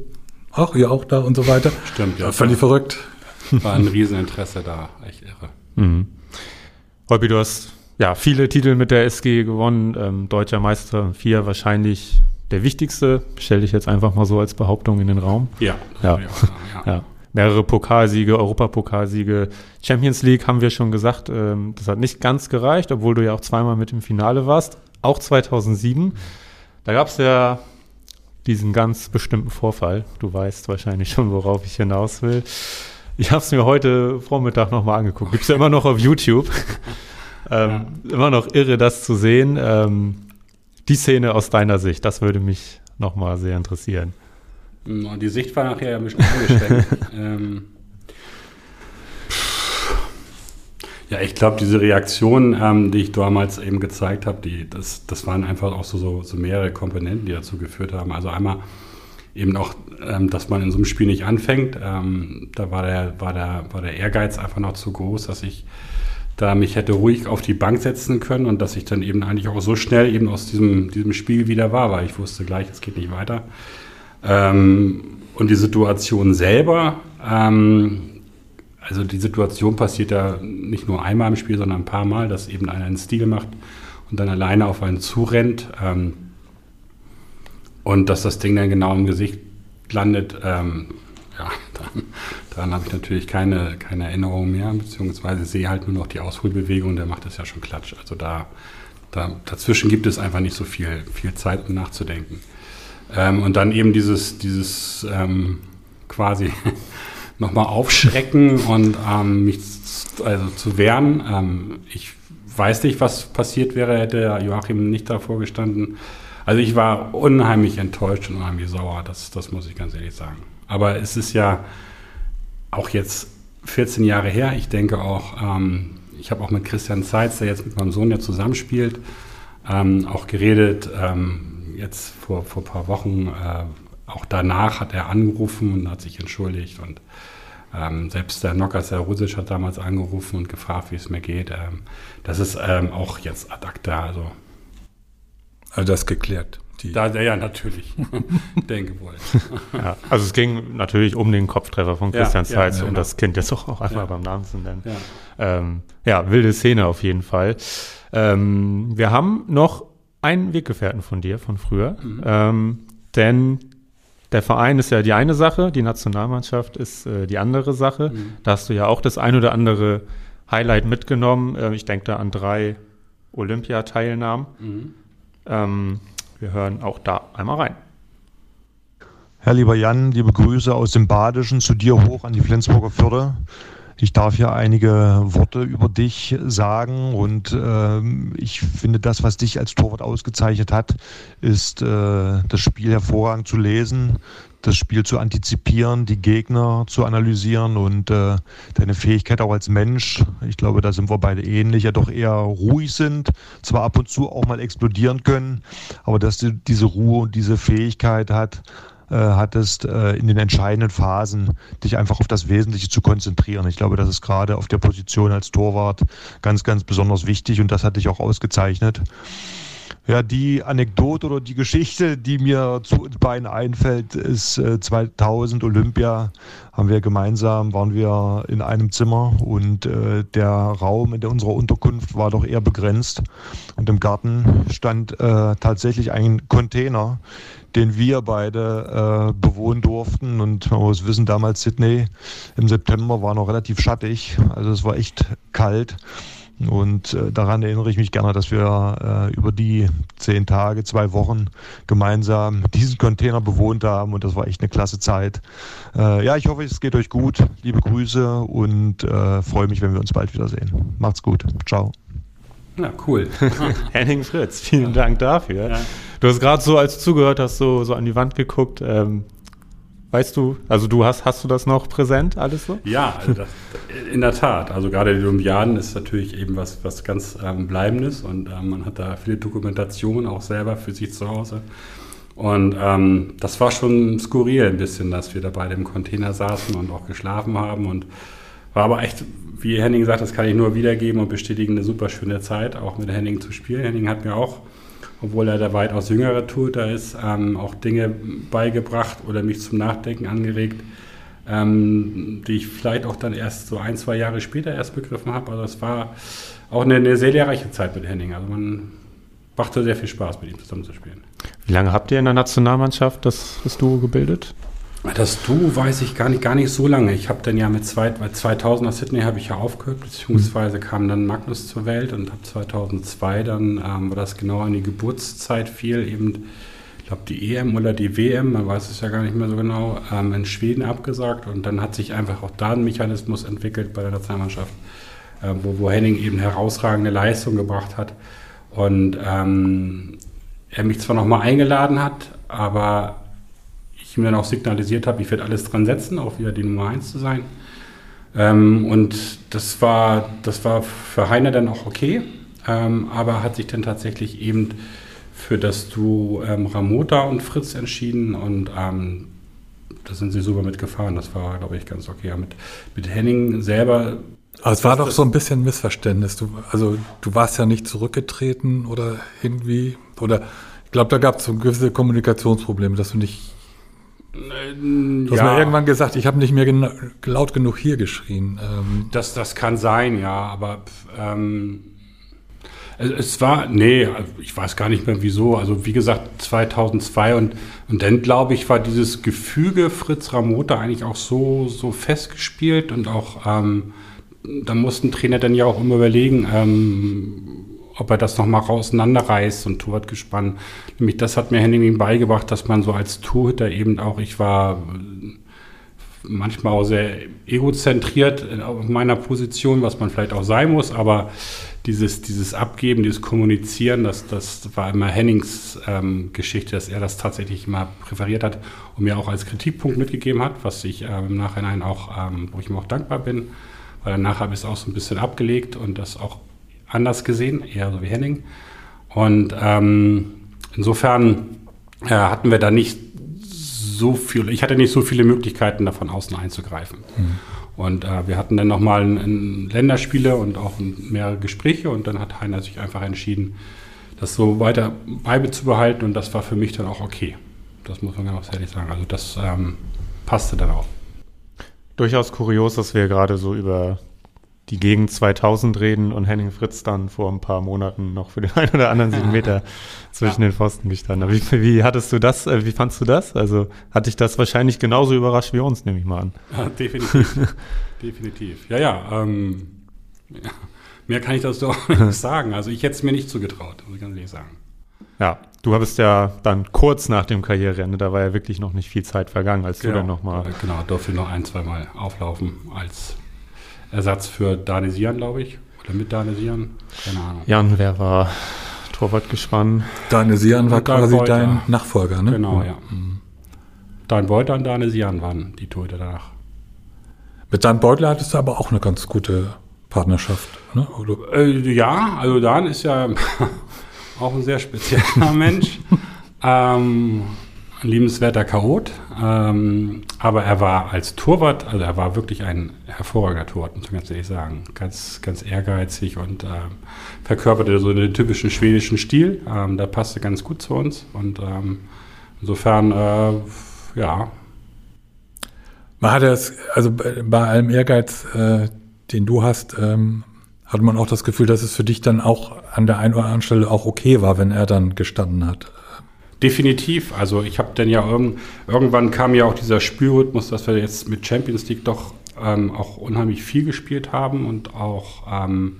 ach, ihr auch da und so weiter. Stimmt, ja. Völlig verrückt. War ein Rieseninteresse da, echt irre. Mhm. Holby, du hast ja, viele Titel mit der SG gewonnen. Ähm, Deutscher Meister vier wahrscheinlich der wichtigste. Stelle ich jetzt einfach mal so als Behauptung in den Raum. Ja. Ja. Ja. ja. Mehrere Pokalsiege, Europapokalsiege, Champions League haben wir schon gesagt. Ähm, das hat nicht ganz gereicht, obwohl du ja auch zweimal mit im Finale warst. Auch 2007. Da gab es ja diesen ganz bestimmten Vorfall. Du weißt wahrscheinlich schon, worauf ich hinaus will. Ich habe es mir heute Vormittag nochmal angeguckt. Gibt es ja immer noch auf YouTube. *laughs* Ähm, ja. Immer noch irre, das zu sehen. Ähm, die Szene aus deiner Sicht, das würde mich nochmal sehr interessieren. Die Sicht war nachher ein bisschen angeschränkt. *laughs* ähm, ja, ich glaube, diese Reaktion, ähm, die ich damals eben gezeigt habe, das, das waren einfach auch so, so, so, mehrere Komponenten, die dazu geführt haben. Also einmal eben auch, ähm, dass man in so einem Spiel nicht anfängt. Ähm, da war der, war, der, war der Ehrgeiz einfach noch zu groß, dass ich da mich hätte ruhig auf die Bank setzen können und dass ich dann eben eigentlich auch so schnell eben aus diesem, diesem Spiel wieder war, weil ich wusste gleich, es geht nicht weiter. Ähm, und die Situation selber, ähm, also die Situation passiert ja nicht nur einmal im Spiel, sondern ein paar Mal, dass eben einer einen Stil macht und dann alleine auf einen zurennt. Ähm, und dass das Ding dann genau im Gesicht landet, ähm, ja, *laughs* dann, daran habe ich natürlich keine, keine Erinnerung mehr, beziehungsweise sehe halt nur noch die Ausholbewegung, der macht das ja schon klatsch. Also da, da dazwischen gibt es einfach nicht so viel, viel Zeit, um nachzudenken. Ähm, und dann eben dieses, dieses ähm, quasi *laughs* nochmal aufschrecken und ähm, mich also zu wehren. Ähm, ich weiß nicht, was passiert wäre, hätte Joachim nicht davor gestanden. Also ich war unheimlich enttäuscht und unheimlich sauer, das, das muss ich ganz ehrlich sagen. Aber es ist ja auch jetzt 14 Jahre her. Ich denke auch, ähm, ich habe auch mit Christian Zeitz, der jetzt mit meinem Sohn ja zusammenspielt, ähm, auch geredet. Ähm, jetzt vor, vor ein paar Wochen, äh, auch danach hat er angerufen und hat sich entschuldigt. Und ähm, selbst der Nokas, der Russisch, hat damals angerufen und gefragt, wie es mir geht. Ähm, das ist ähm, auch jetzt ad acta. Also, also das geklärt die. Da, ja, natürlich. *laughs* denke wohl. ja, also es ging natürlich um den Kopftreffer von Christian ja, Zeitz, ja, um genau. das Kind jetzt auch, auch einfach beim Namen zu nennen. Ja. Ähm, ja, wilde Szene auf jeden Fall. Ähm, wir haben noch einen Weggefährten von dir von früher, mhm. ähm, denn der Verein ist ja die eine Sache, die Nationalmannschaft ist äh, die andere Sache. Mhm. Da hast du ja auch das ein oder andere Highlight mitgenommen. Äh, ich denke da an drei Olympiateilnahmen. Mhm. Ähm, wir hören auch da einmal rein. Herr lieber Jan, liebe Grüße aus dem Badischen zu dir hoch an die Flensburger Förde. Ich darf hier einige Worte über dich sagen und äh, ich finde, das, was dich als Torwart ausgezeichnet hat, ist äh, das Spiel hervorragend zu lesen, das Spiel zu antizipieren, die Gegner zu analysieren und äh, deine Fähigkeit auch als Mensch. Ich glaube, da sind wir beide ähnlich, ja doch eher ruhig sind, zwar ab und zu auch mal explodieren können, aber dass du diese Ruhe und diese Fähigkeit hat, äh, hattest, äh, in den entscheidenden Phasen dich einfach auf das Wesentliche zu konzentrieren. Ich glaube, das ist gerade auf der Position als Torwart ganz, ganz besonders wichtig und das hat dich auch ausgezeichnet. Ja, die Anekdote oder die Geschichte, die mir zu uns beiden einfällt, ist äh, 2000 Olympia. Haben wir gemeinsam, waren wir in einem Zimmer und äh, der Raum in der, unserer Unterkunft war doch eher begrenzt. Und im Garten stand äh, tatsächlich ein Container, den wir beide äh, bewohnen durften. Und man muss wissen, damals Sydney im September war noch relativ schattig. Also es war echt kalt. Und äh, daran erinnere ich mich gerne, dass wir äh, über die zehn Tage, zwei Wochen gemeinsam diesen Container bewohnt haben und das war echt eine klasse Zeit. Äh, ja, ich hoffe, es geht euch gut. Liebe Grüße und äh, freue mich, wenn wir uns bald wiedersehen. Macht's gut. Ciao. Ja, cool. *laughs* Henning Fritz, vielen Dank dafür. Ja. Du hast gerade so, als du zugehört hast, so, so an die Wand geguckt. Ähm, Weißt du, also du hast, hast du das noch präsent, alles so? Ja, also das, in der Tat. Also gerade die Olympiaden ist natürlich eben was, was ganz ähm, Bleibendes und ähm, man hat da viele Dokumentationen auch selber für sich zu Hause. Und ähm, das war schon skurril ein bisschen, dass wir da beide im Container saßen und auch geschlafen haben und war aber echt, wie Henning sagt, das kann ich nur wiedergeben und bestätigen, eine super schöne Zeit, auch mit Henning zu spielen. Henning hat mir auch obwohl er der weitaus jüngere Tutor ist, ähm, auch Dinge beigebracht oder mich zum Nachdenken angeregt, ähm, die ich vielleicht auch dann erst so ein, zwei Jahre später erst begriffen habe. Also es war auch eine, eine, sehr lehrreiche Zeit mit Henning. Also man machte sehr viel Spaß, mit ihm zusammenzuspielen. Wie lange habt ihr in der Nationalmannschaft das, das Duo gebildet? Das Du weiß ich gar nicht, gar nicht so lange. Ich habe dann ja mit zwei, 2000 nach Sydney habe ich ja aufgehört, beziehungsweise kam dann Magnus zur Welt und habe 2002 dann, ähm, wo das genau an die Geburtszeit fiel, eben, ich glaube die EM oder die WM, man weiß es ja gar nicht mehr so genau, ähm, in Schweden abgesagt. Und dann hat sich einfach auch da ein Mechanismus entwickelt bei der Nationalmannschaft, äh, wo, wo Henning eben herausragende Leistung gebracht hat. Und ähm, er mich zwar nochmal eingeladen hat, aber ich ihm dann auch signalisiert habe, ich werde alles dran setzen, auch wieder die Nummer 1 zu sein. Ähm, und das war, das war für Heiner dann auch okay, ähm, aber hat sich dann tatsächlich eben für das Duo ähm, Ramota und Fritz entschieden und ähm, da sind sie super mitgefahren. Das war, glaube ich, ganz okay. Mit, mit Henning selber. Aber es war doch so ein bisschen Missverständnis. Du, also du warst ja nicht zurückgetreten oder irgendwie. Oder ich glaube, da gab es so gewisse Kommunikationsprobleme, dass du nicht Du hast ja. mir irgendwann gesagt, ich habe nicht mehr gen laut genug hier geschrien. Ähm. Das, das kann sein, ja, aber ähm, es, es, war, nee, ich weiß gar nicht mehr wieso. Also wie gesagt, 2002 und, und dann glaube ich, war dieses Gefüge Fritz Ramota eigentlich auch so, so festgespielt und auch, ähm, da mussten Trainer dann ja auch immer überlegen, ähm, ob er das nochmal auseinanderreißt und Torwart gespannt. Nämlich das hat mir Henning beigebracht, dass man so als Torhüter eben auch, ich war manchmal auch sehr egozentriert auf meiner Position, was man vielleicht auch sein muss, aber dieses, dieses Abgeben, dieses Kommunizieren, das, das war immer Hennings ähm, Geschichte, dass er das tatsächlich immer präferiert hat und mir auch als Kritikpunkt mitgegeben hat, was ich ähm, im Nachhinein auch, ähm, wo ich ihm auch dankbar bin, weil danach habe ich es auch so ein bisschen abgelegt und das auch anders gesehen, eher so wie Henning. Und ähm, insofern äh, hatten wir da nicht so viel, ich hatte nicht so viele Möglichkeiten, da von außen einzugreifen. Mhm. Und äh, wir hatten dann nochmal Länderspiele und auch mehrere Gespräche und dann hat Heiner sich einfach entschieden, das so weiter beizubehalten und das war für mich dann auch okay. Das muss man ganz ehrlich sagen. Also das ähm, passte dann auch. Durchaus kurios, dass wir gerade so über die Gegend 2000 reden und Henning Fritz dann vor ein paar Monaten noch für den *laughs* einen oder anderen sieben Meter *laughs* zwischen ja. den Pfosten gestanden. Wie, wie, hattest du das, äh, wie fandst du das? Also hat dich das wahrscheinlich genauso überrascht wie uns, nehme ich mal an. *laughs* Ja, definitiv. definitiv. Ja, ja, ähm, ja, Mehr kann ich dazu auch nicht sagen. Also ich hätte es mir nicht zugetraut, muss ich ganz ehrlich sagen. Ja, du hattest ja dann kurz nach dem Karriereende, da war ja wirklich noch nicht viel Zeit vergangen, als genau. du dann nochmal. Genau, durfte noch ein, zweimal auflaufen als Ersatz für Sian, glaube ich. Oder mit Sian. Keine Ahnung. Jan, wer war Torwartgespann? Dani Sian war Dan quasi Beuter. dein Nachfolger, ne? Genau, ja. Dan Beuter und Sian waren die Torhüter danach. Mit Dan Beutler hattest du aber auch eine ganz gute Partnerschaft, ne? Oder? Äh, ja, also Dan ist ja *laughs* auch ein sehr spezieller *laughs* Mensch. Ähm, liebenswerter Chaot. Ähm, aber er war als Torwart, also er war wirklich ein hervorragender Torwart, muss man ganz ehrlich sagen. Ganz, ganz ehrgeizig und ähm, verkörperte so den typischen schwedischen Stil. Ähm, der passte ganz gut zu uns. Und ähm, insofern, äh, ja, Man hatte es, also bei bei allem Ehrgeiz, äh, den du hast, ähm, hat man auch das Gefühl, dass es für dich dann auch an der einen oder anderen Stelle auch okay war, wenn er dann gestanden hat. Definitiv. Also ich habe dann ja irgend, irgendwann kam ja auch dieser Spielrhythmus, dass wir jetzt mit Champions League doch ähm, auch unheimlich viel gespielt haben und auch ähm,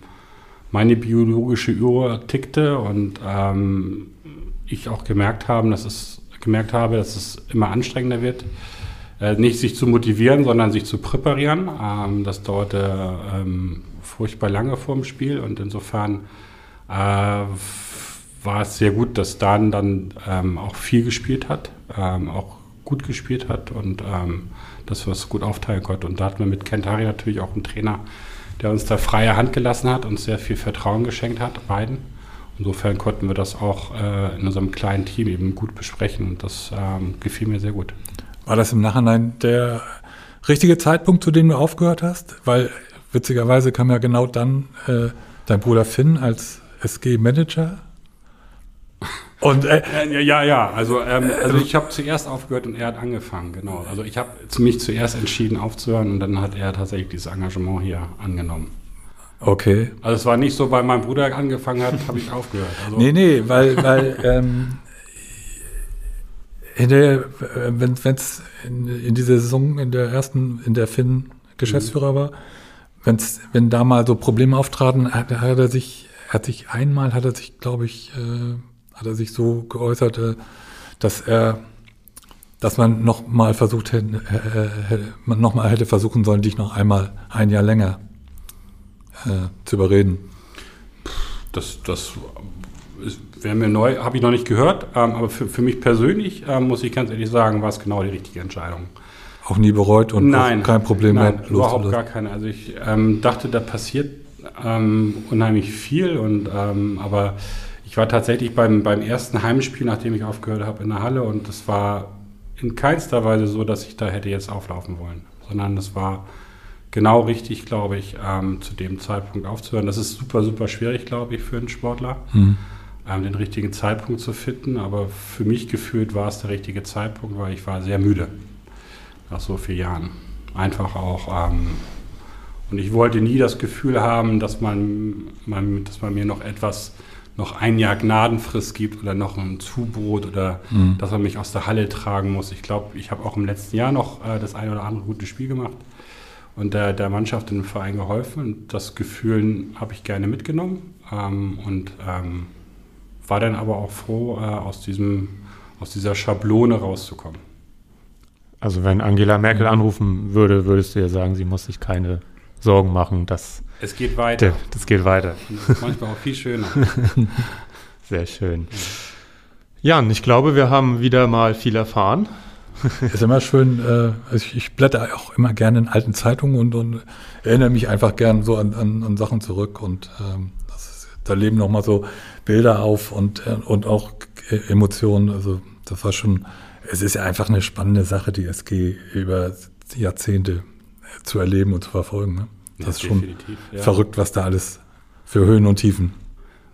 meine biologische Uhr tickte und ähm, ich auch gemerkt haben, dass es gemerkt habe, dass es immer anstrengender wird, äh, nicht sich zu motivieren, sondern sich zu präparieren. Ähm, das dauerte ähm, furchtbar lange vor dem Spiel und insofern äh, war es sehr gut, dass Dan dann ähm, auch viel gespielt hat, ähm, auch gut gespielt hat und ähm, dass wir es gut aufteilen konnten. Und da hatten wir mit Kentari natürlich auch einen Trainer, der uns da freie Hand gelassen hat und sehr viel Vertrauen geschenkt hat, beiden. Insofern konnten wir das auch äh, in unserem kleinen Team eben gut besprechen und das ähm, gefiel mir sehr gut. War das im Nachhinein der richtige Zeitpunkt, zu dem du aufgehört hast? Weil witzigerweise kam ja genau dann äh, dein Bruder Finn als SG-Manager. Und äh, Ja, ja, ja. Also, ähm, also ich habe zuerst aufgehört und er hat angefangen, genau. Also ich habe mich zuerst entschieden aufzuhören und dann hat er tatsächlich dieses Engagement hier angenommen. okay. Also es war nicht so, weil mein Bruder angefangen hat, habe ich aufgehört. Also, Nee, nee, weil, weil ähm, in der, wenn es in, in dieser Saison, in der ersten, in der Finn Geschäftsführer war, wenn's, wenn da mal so Probleme auftraten, hat, hat er sich, hat sich einmal, hat er sich, glaube ich, äh, hat er sich so geäußert, äh, dass er, dass man noch mal versucht hätte, äh, hätte man noch mal hätte versuchen sollen, dich noch einmal ein Jahr länger äh, zu überreden. Das, das wäre mir neu, habe ich noch nicht gehört, ähm, aber für, für mich persönlich ähm, muss ich ganz ehrlich sagen, war es genau die richtige Entscheidung. Auch nie bereut und Nein, kein Problem nein, mehr überhaupt gar keine. Also ich ähm, dachte, da passiert ähm, unheimlich viel und ähm, aber ich war tatsächlich beim, beim ersten Heimspiel, nachdem ich aufgehört habe, in der Halle und es war in keinster Weise so, dass ich da hätte jetzt auflaufen wollen, sondern es war genau richtig, glaube ich, ähm, zu dem Zeitpunkt aufzuhören. Das ist super, super schwierig, glaube ich, für einen Sportler, Mhm. ähm, den richtigen Zeitpunkt zu finden. Aber für mich gefühlt war es der richtige Zeitpunkt, weil ich war sehr müde nach so vielen Jahren. Einfach auch. Ähm, und ich wollte nie das Gefühl haben, dass man, man, dass man mir noch etwas, noch ein Jahr Gnadenfrist gibt oder noch ein Zubrot oder Mhm. dass man mich aus der Halle tragen muss. Ich glaube, ich habe auch im letzten Jahr noch äh, das eine oder andere gute Spiel gemacht und der, der Mannschaft und dem Verein geholfen. Und das Gefühl habe ich gerne mitgenommen ähm, und ähm, war dann aber auch froh, äh, aus, diesem, aus dieser Schablone rauszukommen. Also wenn Angela Merkel anrufen würde, würdest du ja sagen, sie muss sich keine Sorgen machen, dass Es geht weiter. das geht weiter. Das ist manchmal auch viel schöner. *laughs* Sehr schön. Jan, ich glaube, wir haben wieder mal viel erfahren. Ist immer schön, äh, also ich, ich blätter auch immer gerne in alten Zeitungen und, und erinnere mich einfach gern so an, an, an Sachen zurück und ähm, das ist, da leben nochmal so Bilder auf und, äh, und auch äh, Emotionen. Also das war schon, es ist ja einfach eine spannende Sache, die SG über Jahrzehnte zu erleben und zu verfolgen. Ne? Das Ja, ist schon ja. verrückt, was da alles für Höhen und Tiefen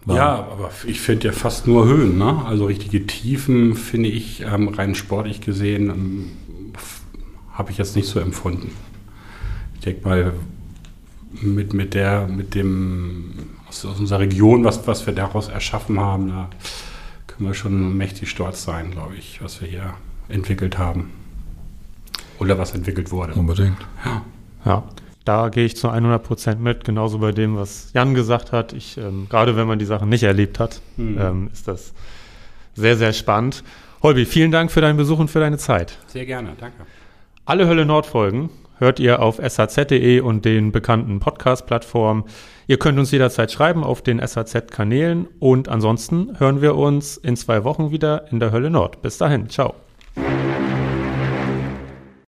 waren. Ja, aber ich finde ja fast nur Höhen. Ne? Also richtige Tiefen finde ich ähm, rein sportlich gesehen ähm, habe ich jetzt nicht so empfunden. Ich denke mal mit, mit der mit dem aus, aus unserer Region, was, was wir daraus erschaffen haben, da können wir schon mächtig stolz sein, glaube ich, was wir hier entwickelt haben oder was entwickelt wurde. Unbedingt. Ja, da gehe ich zu 100 Prozent mit, genauso bei dem, was Jan gesagt hat. Ich, ähm, gerade wenn man die Sachen nicht erlebt hat, Mhm. ähm, ist das sehr, sehr spannend. Holby, vielen Dank für deinen Besuch und für deine Zeit. Sehr gerne, danke. Alle Hölle Nord Folgen hört ihr auf shz.de und den bekannten Podcast-Plattformen. Ihr könnt uns jederzeit schreiben auf den SHZ-Kanälen und ansonsten hören wir uns in zwei Wochen wieder in der Hölle Nord. Bis dahin, ciao.